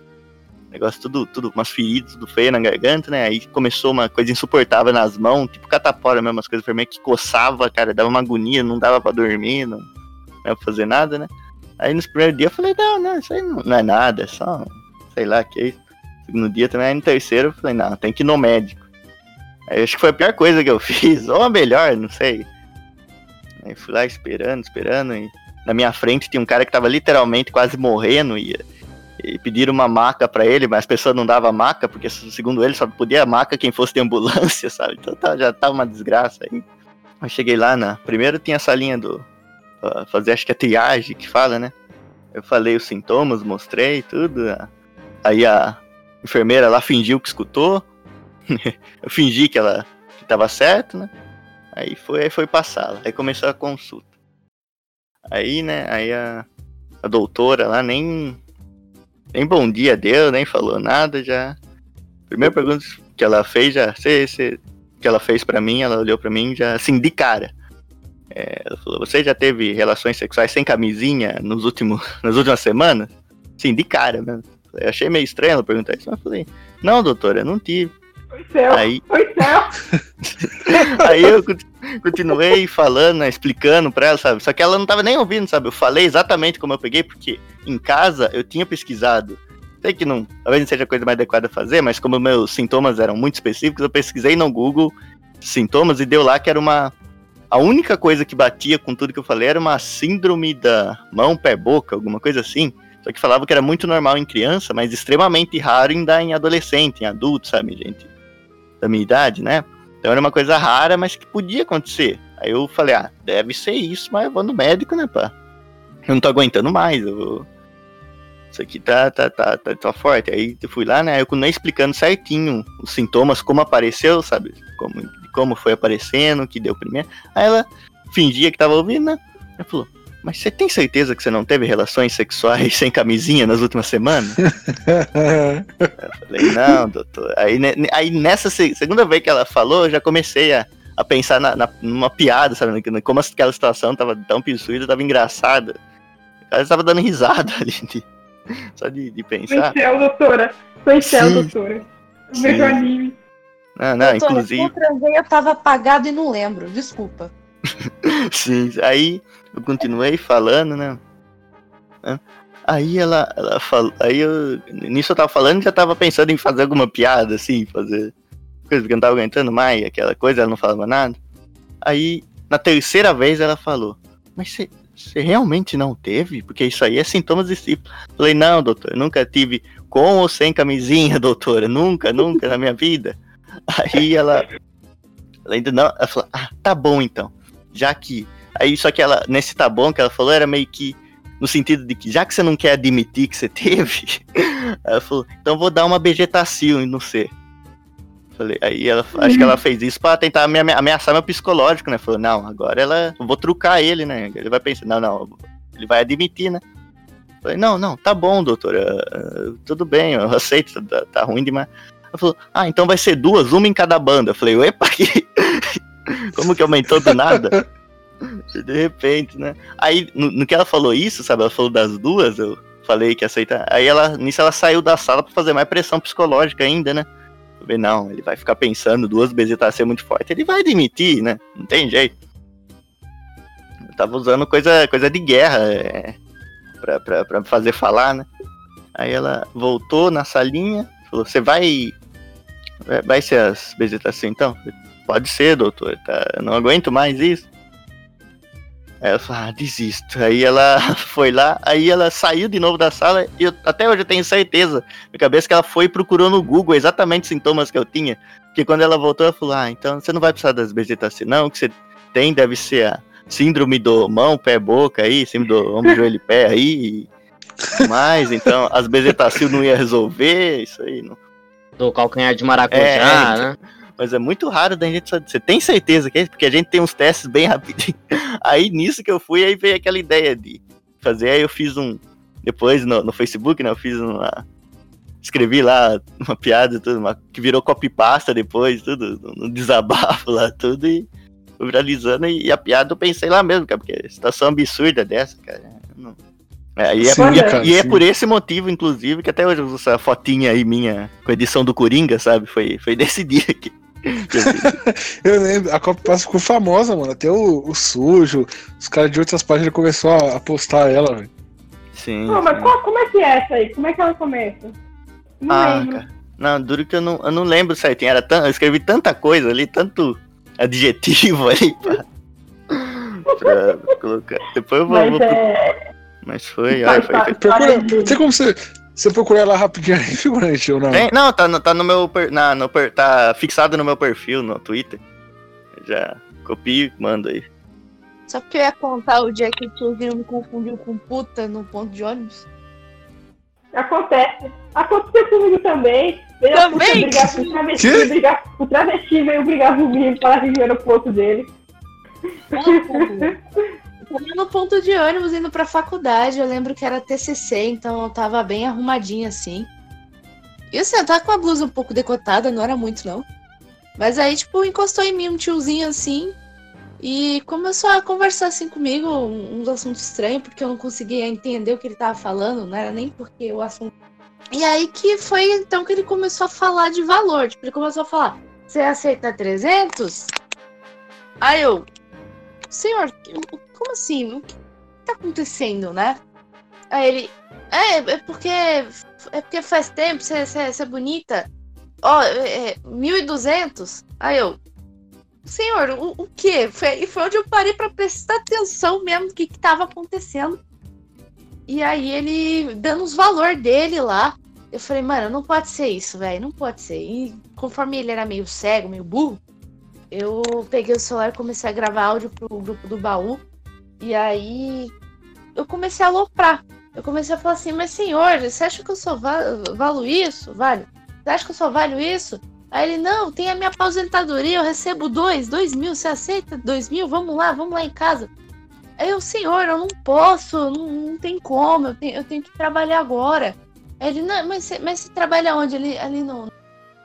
Negócio tudo, tudo, umas feridas, tudo feio na garganta, né? Aí começou uma coisa insuportável nas mãos, tipo catapora mesmo, umas coisas que coçava, cara, dava uma agonia, não dava pra dormir, não, não dava pra fazer nada, né? Aí nos primeiros dias eu falei, não, não, isso aí não, não é nada, é só, sei lá, que é isso. Segundo dia também, aí no terceiro eu falei, não, tem que ir no médico. Aí acho que foi a pior coisa que eu [laughs] fiz, ou a melhor, não sei. Aí fui lá esperando, esperando, e na minha frente tinha um cara que tava literalmente quase morrendo, e E pediram uma maca pra ele, mas a pessoa não dava maca, porque segundo ele só podia maca quem fosse de ambulância, [laughs] sabe? Então tá, já tava uma desgraça aí. Eu cheguei lá na. Primeiro tinha essa linha do. fazer acho que é triagem que fala, né? Eu falei os sintomas, mostrei tudo. Aí a enfermeira lá fingiu que escutou. [laughs] eu fingi que ela que tava certo, né? Aí foi, aí foi pra sala. Aí começou a consulta. Aí, né, aí a, a doutora lá nem nem bom dia deu, nem falou nada, já. Primeira pergunta que ela fez, já. Cê, cê, que ela fez para mim, ela olhou para mim já assim de cara. É, ela falou: Você já teve relações sexuais sem camisinha nos últimos, [laughs] nas últimas semanas? Sim, de cara mesmo. Eu achei meio estranho ela perguntar isso, mas eu falei: Não, doutora, não tive. Foi céu, Aí- foi céu. [laughs] Aí eu continuei falando, né, explicando pra ela, sabe? Só que ela não tava nem ouvindo, sabe? Eu falei exatamente como eu peguei, porque em casa eu tinha pesquisado. Sei que não, talvez não seja a coisa mais adequada a fazer, mas como meus sintomas eram muito específicos, eu pesquisei no Google sintomas e deu lá que era uma. A única coisa que batia com tudo que eu falei era uma síndrome da mão, pé, boca, alguma coisa assim. Só que falava que era muito normal em criança, mas extremamente raro dar em adolescente, em adulto, sabe, gente? Da minha idade, né? Então era uma coisa rara, mas que podia acontecer. Aí eu falei, ah, deve ser isso, mas eu vou no médico, né, pá? Eu não tô aguentando mais, eu. Isso aqui tá, tá, tá, tá, tá forte. Aí eu fui lá, né, eu continuei explicando certinho os sintomas, como apareceu, sabe? Como, como foi aparecendo, que deu primeiro. Aí ela fingia que tava ouvindo, né? Ela falou, mas você tem certeza que você não teve relações sexuais [laughs] sem camisinha nas últimas semanas? Falei, não, doutor. Aí, aí nessa se- segunda vez que ela falou, eu já comecei a, a pensar na, na- numa piada, sabe? Como aquela situação tava tão absurda, tava engraçada. Ela estava dando risada [laughs] ali, de- só de, de Foi pensar. céu, doutora. Foi céu, Sim. doutora. Eu vejo anime. Não, não, Doutora, inclusive. Eu transei, eu tava apagado e não lembro. Desculpa. [laughs] Sim, aí eu continuei falando, né? Hã? Aí ela, ela falou. Aí eu. Nisso eu tava falando já tava pensando em fazer alguma piada, assim, fazer. Coisa que eu não tava aguentando mais, aquela coisa, ela não falava nada. Aí, na terceira vez, ela falou: Mas você. Realmente não teve? Porque isso aí é sintomas de sífilis. Falei, não, doutor, nunca tive com ou sem camisinha, [laughs] doutora. Nunca, nunca na minha vida. Aí ela. Ela ainda não. Ela falou, ah, tá bom então. Já que. Aí, só que ela, nesse tá bom que ela falou, era meio que no sentido de que já que você não quer admitir que você [laughs] teve, ela falou, então vou dar uma begetacil em você. Falei, aí ela, acho que ela fez isso pra tentar ame- ameaçar meu psicológico, né? Falou, não, agora ela, eu vou trucar ele, né? Ele vai pensar, não, não, ele vai admitir, né? Falei, não, não, tá bom, doutora, tudo bem, eu aceito, tá, tá ruim demais. Ela falou, ah, então vai ser duas, uma em cada banda. Eu falei, epa, que... [laughs] como que aumentou do nada? [laughs] [laughs] De repente, né? Aí, no, no que ela falou isso, sabe? Ela falou das duas, eu falei que aceitar. Aí ela, nisso ela saiu da sala pra fazer mais pressão psicológica ainda, né? Falei, não, ele vai ficar pensando, duas bezetaceias muito forte. Ele vai admitir, né? Não tem jeito. Eu tava usando coisa, coisa de guerra é, pra, pra, pra fazer falar, né? Aí ela voltou na salinha, falou, você vai. vai- ser as bezetaceias então? Eu falei, Pode ser, doutor, tá? Eu não aguento mais isso. Aí ela falou, ah, desisto. Aí ela [laughs] foi lá, aí ela saiu de novo da sala e eu, até hoje eu tenho certeza, na cabeça, que ela foi e procurou no Google exatamente os sintomas que eu tinha. Porque quando ela voltou, ela falou, ah, então você não vai precisar das bezetacil, não, o que você tem deve ser a síndrome do mão, pé, boca aí, síndrome do ombro, joelho e pé aí, e tudo mais, então as bezetacil não ia resolver, isso aí, não. Do calcanhar de maracujá, É, é, né? Mas é muito raro da gente saber. Você tem certeza que é isso? Porque a gente tem uns testes bem [laughs] rapidinho. Aí nisso que eu fui, aí veio aquela ideia de fazer. Aí eu fiz um. Depois no, no Facebook, né? Eu fiz uma. Escrevi lá [laughs] uma piada e tudo, uma, que virou copypasta depois, tudo, no desabafo lá, tudo, e viralizando. E, a piada eu pensei lá mesmo, cara, porque situação absurda dessa, cara. eu não- É, e, é, Sim, e é- cara, e é por esse motivo, inclusive, que até hoje eu uso essa fotinha aí minha com a edição do Coringa, sabe? Foi, foi [laughs] desse dia que [laughs] eu lembro, a Copa Passa ficou famosa, mano. Até o, o sujo, os caras de outras páginas começaram a, a postar ela, velho. Sim. Pô, mas qual- como é que é essa aí? Como é que ela começa? Não Ah, lembro. cara. Não, duro que eu não, eu não lembro certinho. Era tan- eu escrevi tanta coisa ali, tanto adjetivo [laughs] ali pra, pra colocar. Depois eu vou. Mas vou- é. Mas foi, olha, foi. Procura, tem como você. Você procurar lá rapidinho aí, [laughs] figurante, ou não? Tem? Não, tá, no- tá no meu. per- Na, no, per- tá fixado no meu perfil no Twitter. Já copio e mando aí. Só porque eu ia contar o dia que o tiozinho me confundiu com puta no ponto de ônibus. Acontece. Aconteceu comigo também. Veio puta Também? brigar com travesti, Quê? brigar, o travesti veio brigar comigo, falar que eu era o ponto dele. No ponto de ônibus indo pra faculdade. Eu lembro que era TCC, então eu tava bem arrumadinha assim. E assim, eu tava com a blusa um pouco decotada, não era muito não. Mas aí, tipo, encostou em mim um tiozinho assim. E começou a conversar assim comigo, um- uns assuntos estranhos, porque eu não conseguia entender o que ele tava falando, não era nem porque o assunto. E aí que foi então que ele começou a falar de valor. Tipo, ele começou a falar: Você aceita 300? Aí eu, senhor, como assim? O que tá acontecendo, né? Aí ele, é, é porque é porque faz tempo, você é bonita. Ó, é, é, 1.200. Aí eu, senhor, o, o quê? Foi, foi onde eu parei pra prestar atenção mesmo do que que tava acontecendo. E aí ele dando os valor dele lá. Eu falei, mano, não pode ser isso, velho, não pode ser. E conforme ele era meio cego, meio burro, eu peguei o celular e comecei a gravar áudio pro grupo do baú. E aí eu comecei a aloprar. Eu comecei a falar assim, mas senhor, você acha que eu só va valo isso? Vale? Você acha que eu só valho isso? Aí ele, não, tem a minha aposentadoria, eu recebo dois, dois mil, você aceita dois mil? Vamos lá, vamos lá em casa. Aí eu, senhor, eu não posso, não, não tem como, eu tenho, eu tenho que trabalhar agora. Aí ele, não, mas você, mas você trabalha onde? Ali, ali no.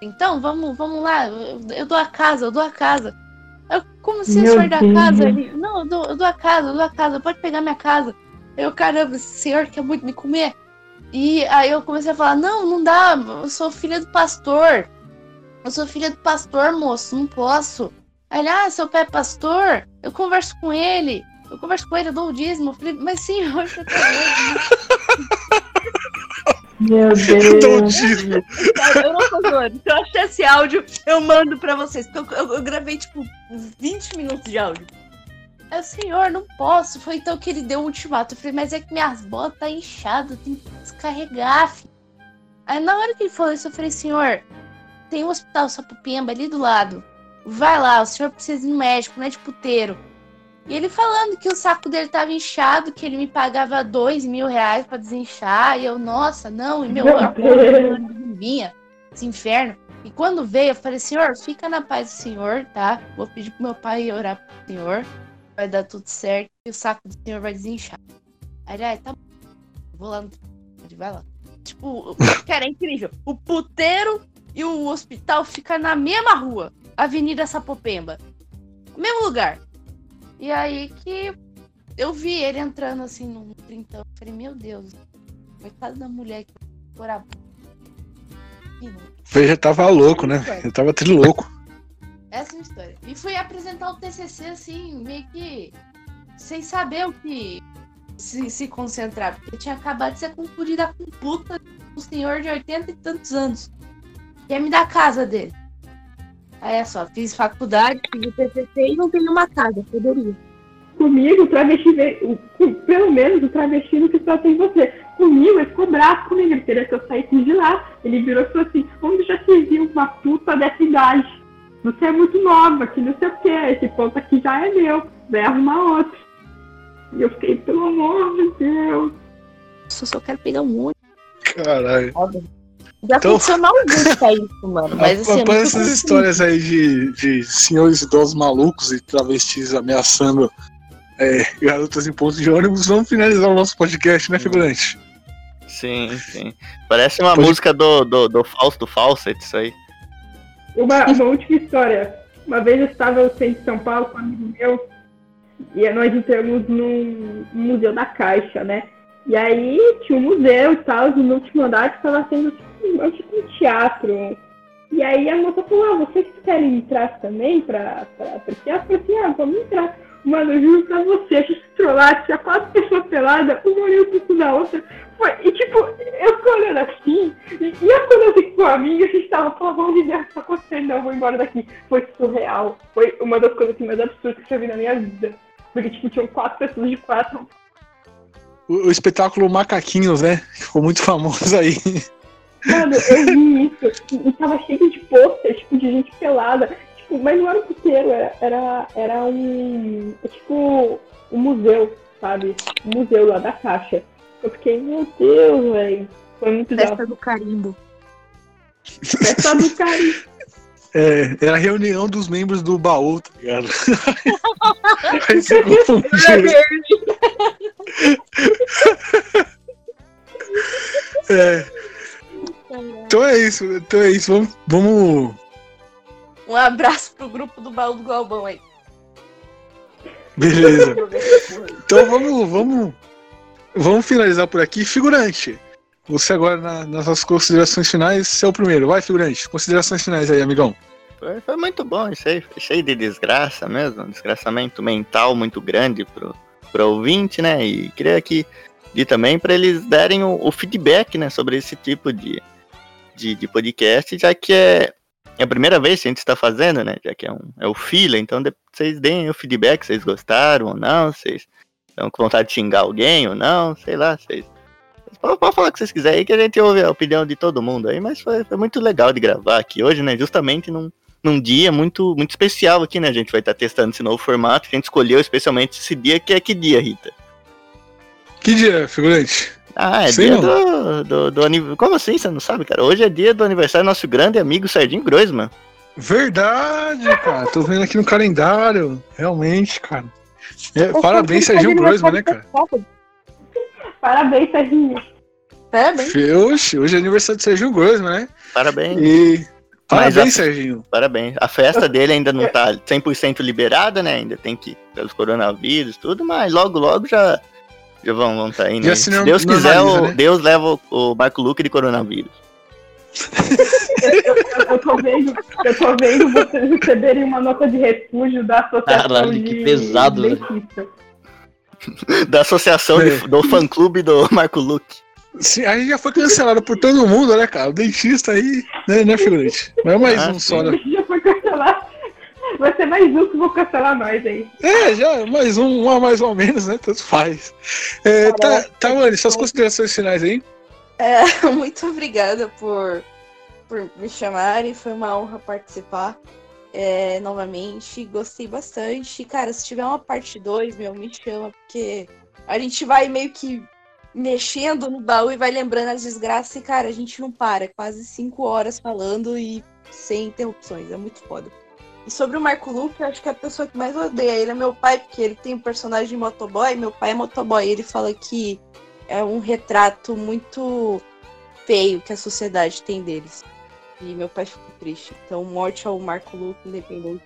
Então, vamos, vamos lá, eu, eu dou a casa, eu dou a casa. Eu, como se Meu o senhor da casa? Ele, não, eu dou, eu dou a casa, eu dou a casa, pode pegar minha casa. Eu, caramba, esse senhor quer muito me comer. E aí eu comecei a falar, não, não dá, eu sou filha do pastor. Eu sou filha do pastor, moço, não posso. Aí ele, ah, seu pai é pastor? Eu converso com ele. Eu converso com ele, eu dou o dízimo. Eu falei, mas senhor, você tá doido? [laughs] Meu [laughs] Eu um Deus. Eu não tô zoando. Se eu achar esse áudio, eu mando pra vocês. Porque eu, eu- eu gravei, tipo, 20 minutos de áudio. Aí, o senhor, não posso. Foi então que ele deu o ultimato. Eu falei, mas é que minhas botas tá inchado, tem que descarregar, filho. Aí na hora que ele falou isso, eu falei, senhor, tem um hospital Sapupemba ali do lado. Vai lá, o senhor precisa ir no médico, não é de puteiro. E ele falando que o saco dele tava inchado, que ele me pagava dois mil reais pra desinchar. E eu, nossa, não, e meu, Meu a Deus. porra não vinha, [laughs] esse inferno. E quando veio, eu falei, senhor, fica na paz do senhor, tá? Vou pedir pro meu pai orar pro senhor. Vai dar tudo certo e o saco do senhor vai desinchar. Aí ele, ai, tá bom. Vou lá no. Vai lá. Tipo, cara, é incrível. O puteiro e o hospital ficam na mesma rua. Avenida Sapopemba. Mesmo lugar. E aí que eu vi ele entrando assim num trintão. Eu falei, meu Deus, coitada da mulher que por a. Ele já tava louco, né? Ele tava trilouco. [laughs] Essa é a história. E fui apresentar o TCC assim, meio que sem saber o que se, se concentrar. Porque tinha acabado de ser confundida com puta um senhor de 80 e tantos anos. Quer me dar a casa dele. É só, fiz faculdade, fiz o TCC e não tenho uma casa, poderia. Comigo, o travesti veio. o- Pelo menos o travesti não quis bater em você. Comigo, ele ficou bravo comigo. Ele queria que eu saísse de lá. Ele virou e falou assim: onde já se viu uma puta dessa idade? Você é muito nova, que não sei o que. Esse ponto aqui já é meu. Vai arrumar outro. E eu fiquei, pelo amor de Deus. Só, só quero pegar um monte. Caralho. Já Então- aconteceu mal muito isso, mano. Mas assim, nunca essas histórias aí de, de senhores idosos malucos e travestis ameaçando é, garotas em pontos de ônibus, vamos finalizar o nosso podcast, né, figurante? Sim, sim. Parece uma Pode- música do, do, do Fausto Fawcett, isso aí. Uma, uma última história. Uma vez eu estava no centro de São Paulo com um amigo meu e nós entramos num museu da Caixa, né? E aí tinha um museu e tal, e no último andar que estava sendo tipo, um- tipo um teatro. E aí a moça falou, ah, vocês querem entrar também pra, pra apreciar? Eu falei assim, ah, vamos entrar. Mano, eu juro pra você, a gente lá, tinha quatro pessoas peladas, uma olhou pro cu da outra. Foi, e tipo, eu fico olhando assim, e, e eu quando eu fico com a amiga, a gente tava, pelo amor de Deus, tá acontecendo, eu vou embora daqui. Foi surreal. Foi uma das coisas assim, mais absurdas que eu vi na minha vida. Porque, tipo, tinham quatro pessoas de quatro. o, o espetáculo Macaquinhos, né? Ficou muito famoso aí. [laughs] Mano, eu vi isso e, e tava cheio de pôster, tipo, de gente pelada. Tipo, mas não era um puteiro, era, era, era um. é tipo, um museu, sabe? Um museu lá da caixa. Eu fiquei, meu Deus, velho. Foi muito da Festa do carimbo. festa do carinho. É, era a reunião dos membros do baú, tá ligado? [laughs] aí você confundiu. [laughs] É, então é isso, então é isso. Vamos, vamos Um abraço pro grupo do baú do Galvão aí. Beleza. [laughs] Então vamos, vamos, vamos finalizar por aqui. Figurante, você agora na- nas suas considerações finais, você é o primeiro. Vai, figurante. Considerações finais aí, amigão. Foi, foi muito bom isso aí, cheio de desgraça mesmo, um desgraçamento mental muito grande pro, pro ouvinte, né? E queria que e também para eles darem o, o feedback, né, sobre esse tipo de, de, de podcast, já que é, é a primeira vez que a gente está fazendo, né? Já que é, um, é o fila, então vocês deem o feedback, vocês gostaram ou não, vocês estão com vontade de xingar alguém ou não, sei lá, vocês. Pode, pode falar o que vocês quiserem aí, que a gente ouve a opinião de todo mundo aí, mas foi, foi muito legal de gravar aqui hoje, né? Justamente num, num dia muito, muito especial aqui, né? A gente vai estar testando esse novo formato. que A gente escolheu especialmente esse dia, que é que dia, Rita? Que dia, figurante? Ah, é Sei dia do, do, do aniversário. Como assim? Você não sabe, cara? Hoje é dia do aniversário do nosso grande amigo Serginho Groisman. Verdade, cara. Tô vendo aqui no calendário. Realmente, cara. É, parabéns, fui Serginho Groisman, né, cara? Parabéns, Serginho. Parabéns. Oxe, hoje é aniversário do Serginho Groisman, né? Parabéns, E. Parabéns, a- Serginho. parabéns. A festa dele ainda não tá 100% liberada, né? Ainda tem que pelos coronavírus, tudo, mas logo, logo já já vão vão tá aí. se Se Deus quiser, o, né? Deus leva o, o Marco Luque de coronavírus. Eu, eu tô vendo, eu tô vendo vocês receberem uma nota de refúgio da Associação Caralho, de que pesado. Dentistas. Da associação de- É. do fã clube do [laughs] Marco Luque. Sim, a gente já foi cancelado por todo mundo, né, cara? O dentista aí, né, né figurante? Não é mais Ah, um sim. só, né? Vai ser mais um que vou cancelar nós aí. É, já, mais um, um a mais ou menos, né? Tanto faz. É, tá, Caraca. tá, mano, suas considerações finais aí? É, [laughs] muito obrigada por, por me chamarem. Foi uma honra participar é, novamente. Gostei bastante. Cara, se tiver uma parte 2, meu, me chama, porque a gente vai meio que mexendo no baú e vai lembrando as desgraças. E, cara, a gente não para. Quase cinco horas falando e sem interrupções. É muito foda. E sobre o Marco Luque, eu acho que a pessoa que mais odeia ele é meu pai, porque ele tem um personagem de motoboy. Meu pai é motoboy. Ele fala que é um retrato muito feio que a sociedade tem deles. E meu pai ficou triste. Então, morte ao Marco Luque, independente.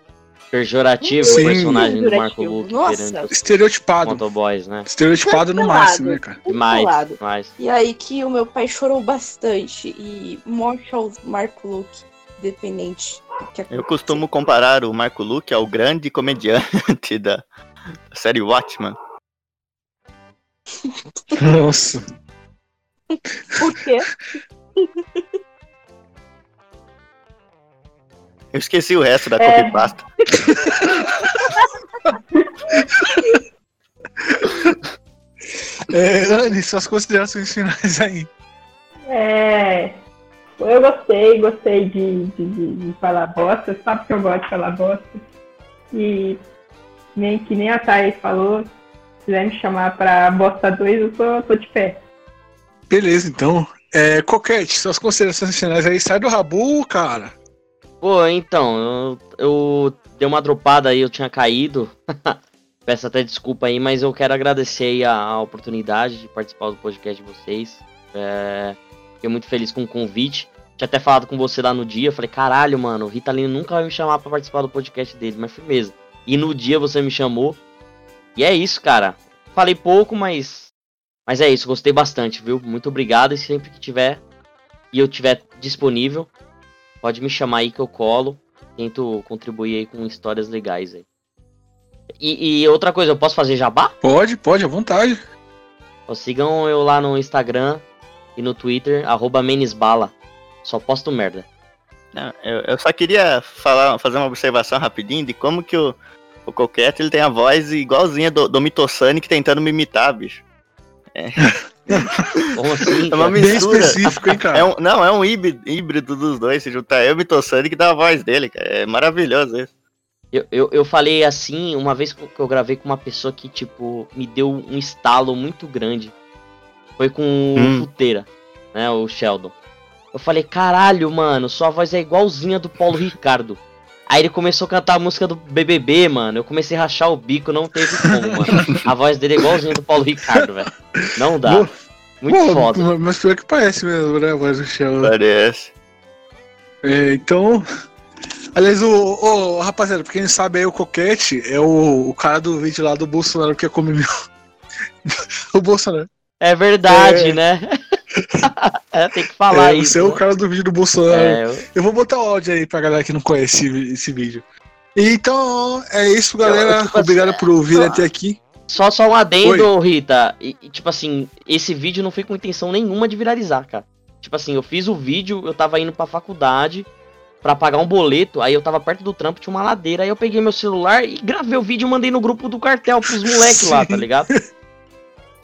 Pejorativo Sim. o personagem do Marco. Luke Nossa. Estereotipado. motoboys, né? Estereotipado no máximo, né, cara? Demais, demais. E aí que o meu pai chorou bastante. E morte ao Marco Luque, que Eu costumo comparar o Marco Luque ao grande comediante da série Watchmen. Nossa. Por quê? Eu esqueci o resto da É. copypasta. É, Anne, suas considerações finais aí. É. Eu gostei, gostei de, de, de- de falar bosta. Sabe que eu gosto de falar bosta. E nem que nem a Thay falou, se quiser me chamar pra bosta 2, eu tô, tô de pé. Beleza, então. É, Coquete, suas considerações finais aí. Sai do Rabu, cara. Pô, então, eu, eu dei uma dropada aí, eu tinha caído. [laughs] Peço até desculpa aí, mas eu quero agradecer aí a, a oportunidade de participar do podcast de vocês. É, fiquei muito feliz com o convite. Tinha até falado com você lá no dia, falei, caralho, mano, o Ritalino nunca vai me chamar pra participar do podcast dele, mas firmeza. E no dia você me chamou. E é isso, cara. Falei pouco, mas. Mas é isso, gostei bastante, viu? Muito obrigado. E sempre que tiver e eu tiver disponível, pode me chamar aí que eu colo. Tento contribuir aí com histórias legais aí. E, e outra coisa, eu posso fazer jabá? Pode, pode, à vontade. Sigam eu lá no Instagram e no Twitter, arroba Menesbala. Só posto merda. Não, eu, eu só queria falar, fazer uma observação rapidinho de como que o, o Coquete ele tem a voz igualzinha do, do Mitossanic tentando me imitar, bicho. [laughs] Como assim? É uma mistura. específico, hein, cara? É um, não, é um híbrido, híbrido dos dois. Se juntar eu e Mitossani que dá a voz dele, cara. É maravilhoso isso. Eu, eu, eu falei assim, uma vez que eu gravei com uma pessoa que, tipo, me deu um estalo muito grande. Foi com Hum. o Futeira, né? O Sheldon. Eu falei, caralho, mano, sua voz é igualzinha do Paulo Ricardo. Aí ele começou a cantar a música do BBB, mano. Eu comecei a rachar o bico, não teve como, mano. A voz dele é igualzinha do Paulo Ricardo, velho. Não dá. Boa. Muito Pô, foda. Mas pior que parece mesmo, né? A voz do Sheldon. Parece. É, então. Aliás, o, o- rapaziada, pra quem não sabe aí, o Coquete é o, o cara do vídeo lá do Bolsonaro que ia comer meu. o Bolsonaro. É verdade, É. né? [laughs] é, tem que falar é, isso. você é o né? cara do vídeo do Bolsonaro. É, eu- Eu vou botar o áudio aí pra galera que não conhece esse, esse vídeo. Então, é isso, galera. Eu- tipo Obrigado assim, por ouvir até aqui. Só, só um adendo, Rita. E, e, tipo assim, esse vídeo não foi com intenção nenhuma de viralizar, cara. Tipo assim, eu fiz o vídeo, eu tava indo pra faculdade pra pagar um boleto, aí eu tava perto do trampo, tinha uma ladeira, aí eu peguei meu celular e gravei o vídeo e mandei no grupo do cartel pros moleques lá, [laughs] tá ligado?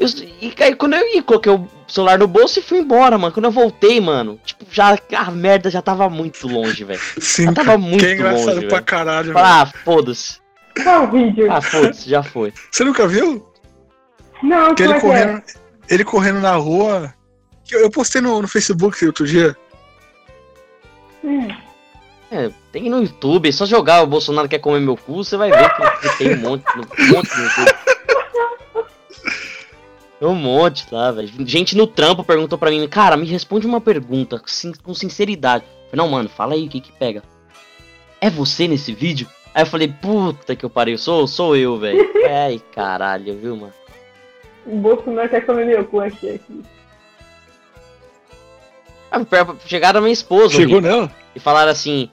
Eu- e aí quando eu ia, coloquei o celular no bolso e fui embora, mano. Quando eu voltei, mano, tipo, já a merda já tava muito longe, velho. Sim, Já tava muito que é engraçado longe, pra caralho. velho. Ah, foda-se. Qual vídeo? Ah, foda-se, já foi. Você nunca viu? Não, Que ele é que é? correndo, ele correndo na rua. Que Eu, eu postei no, no Facebook outro dia. Hum. É, tem no YouTube, é só jogar o Bolsonaro quer comer meu cu, você vai ver que, que tem um monte, um monte no YouTube. Um monte lá, velho. Gente no trampo perguntou pra mim, cara, me responde uma pergunta sin- com sinceridade. Eu falei, não, mano, fala aí o que que pega. É você nesse vídeo? Aí eu falei, puta que eu parei, sou, sou eu, velho. [laughs] Ai, caralho, viu, mano? O Bolsonaro quer comer meu cu aqui. aqui. Ah, per- Chegaram a minha esposa, Chegou nela? e falaram assim,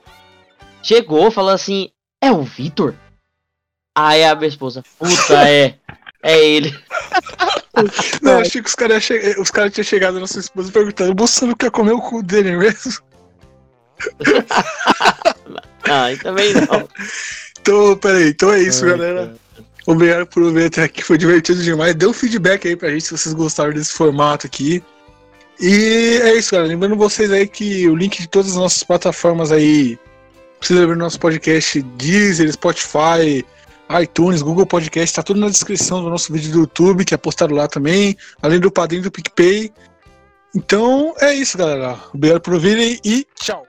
chegou, falou assim, é o Vitor? Aí a minha esposa, puta, é, é ele. [laughs] Não, eu achei que os caras che... os caras tinham chegado na sua esposa perguntando: o Bolsonaro quer comer o cu dele mesmo? [laughs] Ah, também não. Então, peraí, então é isso, Ai, galera. cara. Obrigado por ver até aqui, foi divertido demais. Dê um feedback aí pra gente se vocês gostaram desse formato aqui. E é isso, galera. Lembrando vocês aí que o link de todas as nossas plataformas aí, precisa ver no nosso podcast, Deezer, Spotify, iTunes, Google Podcast, tá tudo na descrição do nosso vídeo do YouTube, que é postado lá também, além do padrinho do PicPay. Então é isso, galera. Obrigado por ouvirem e tchau.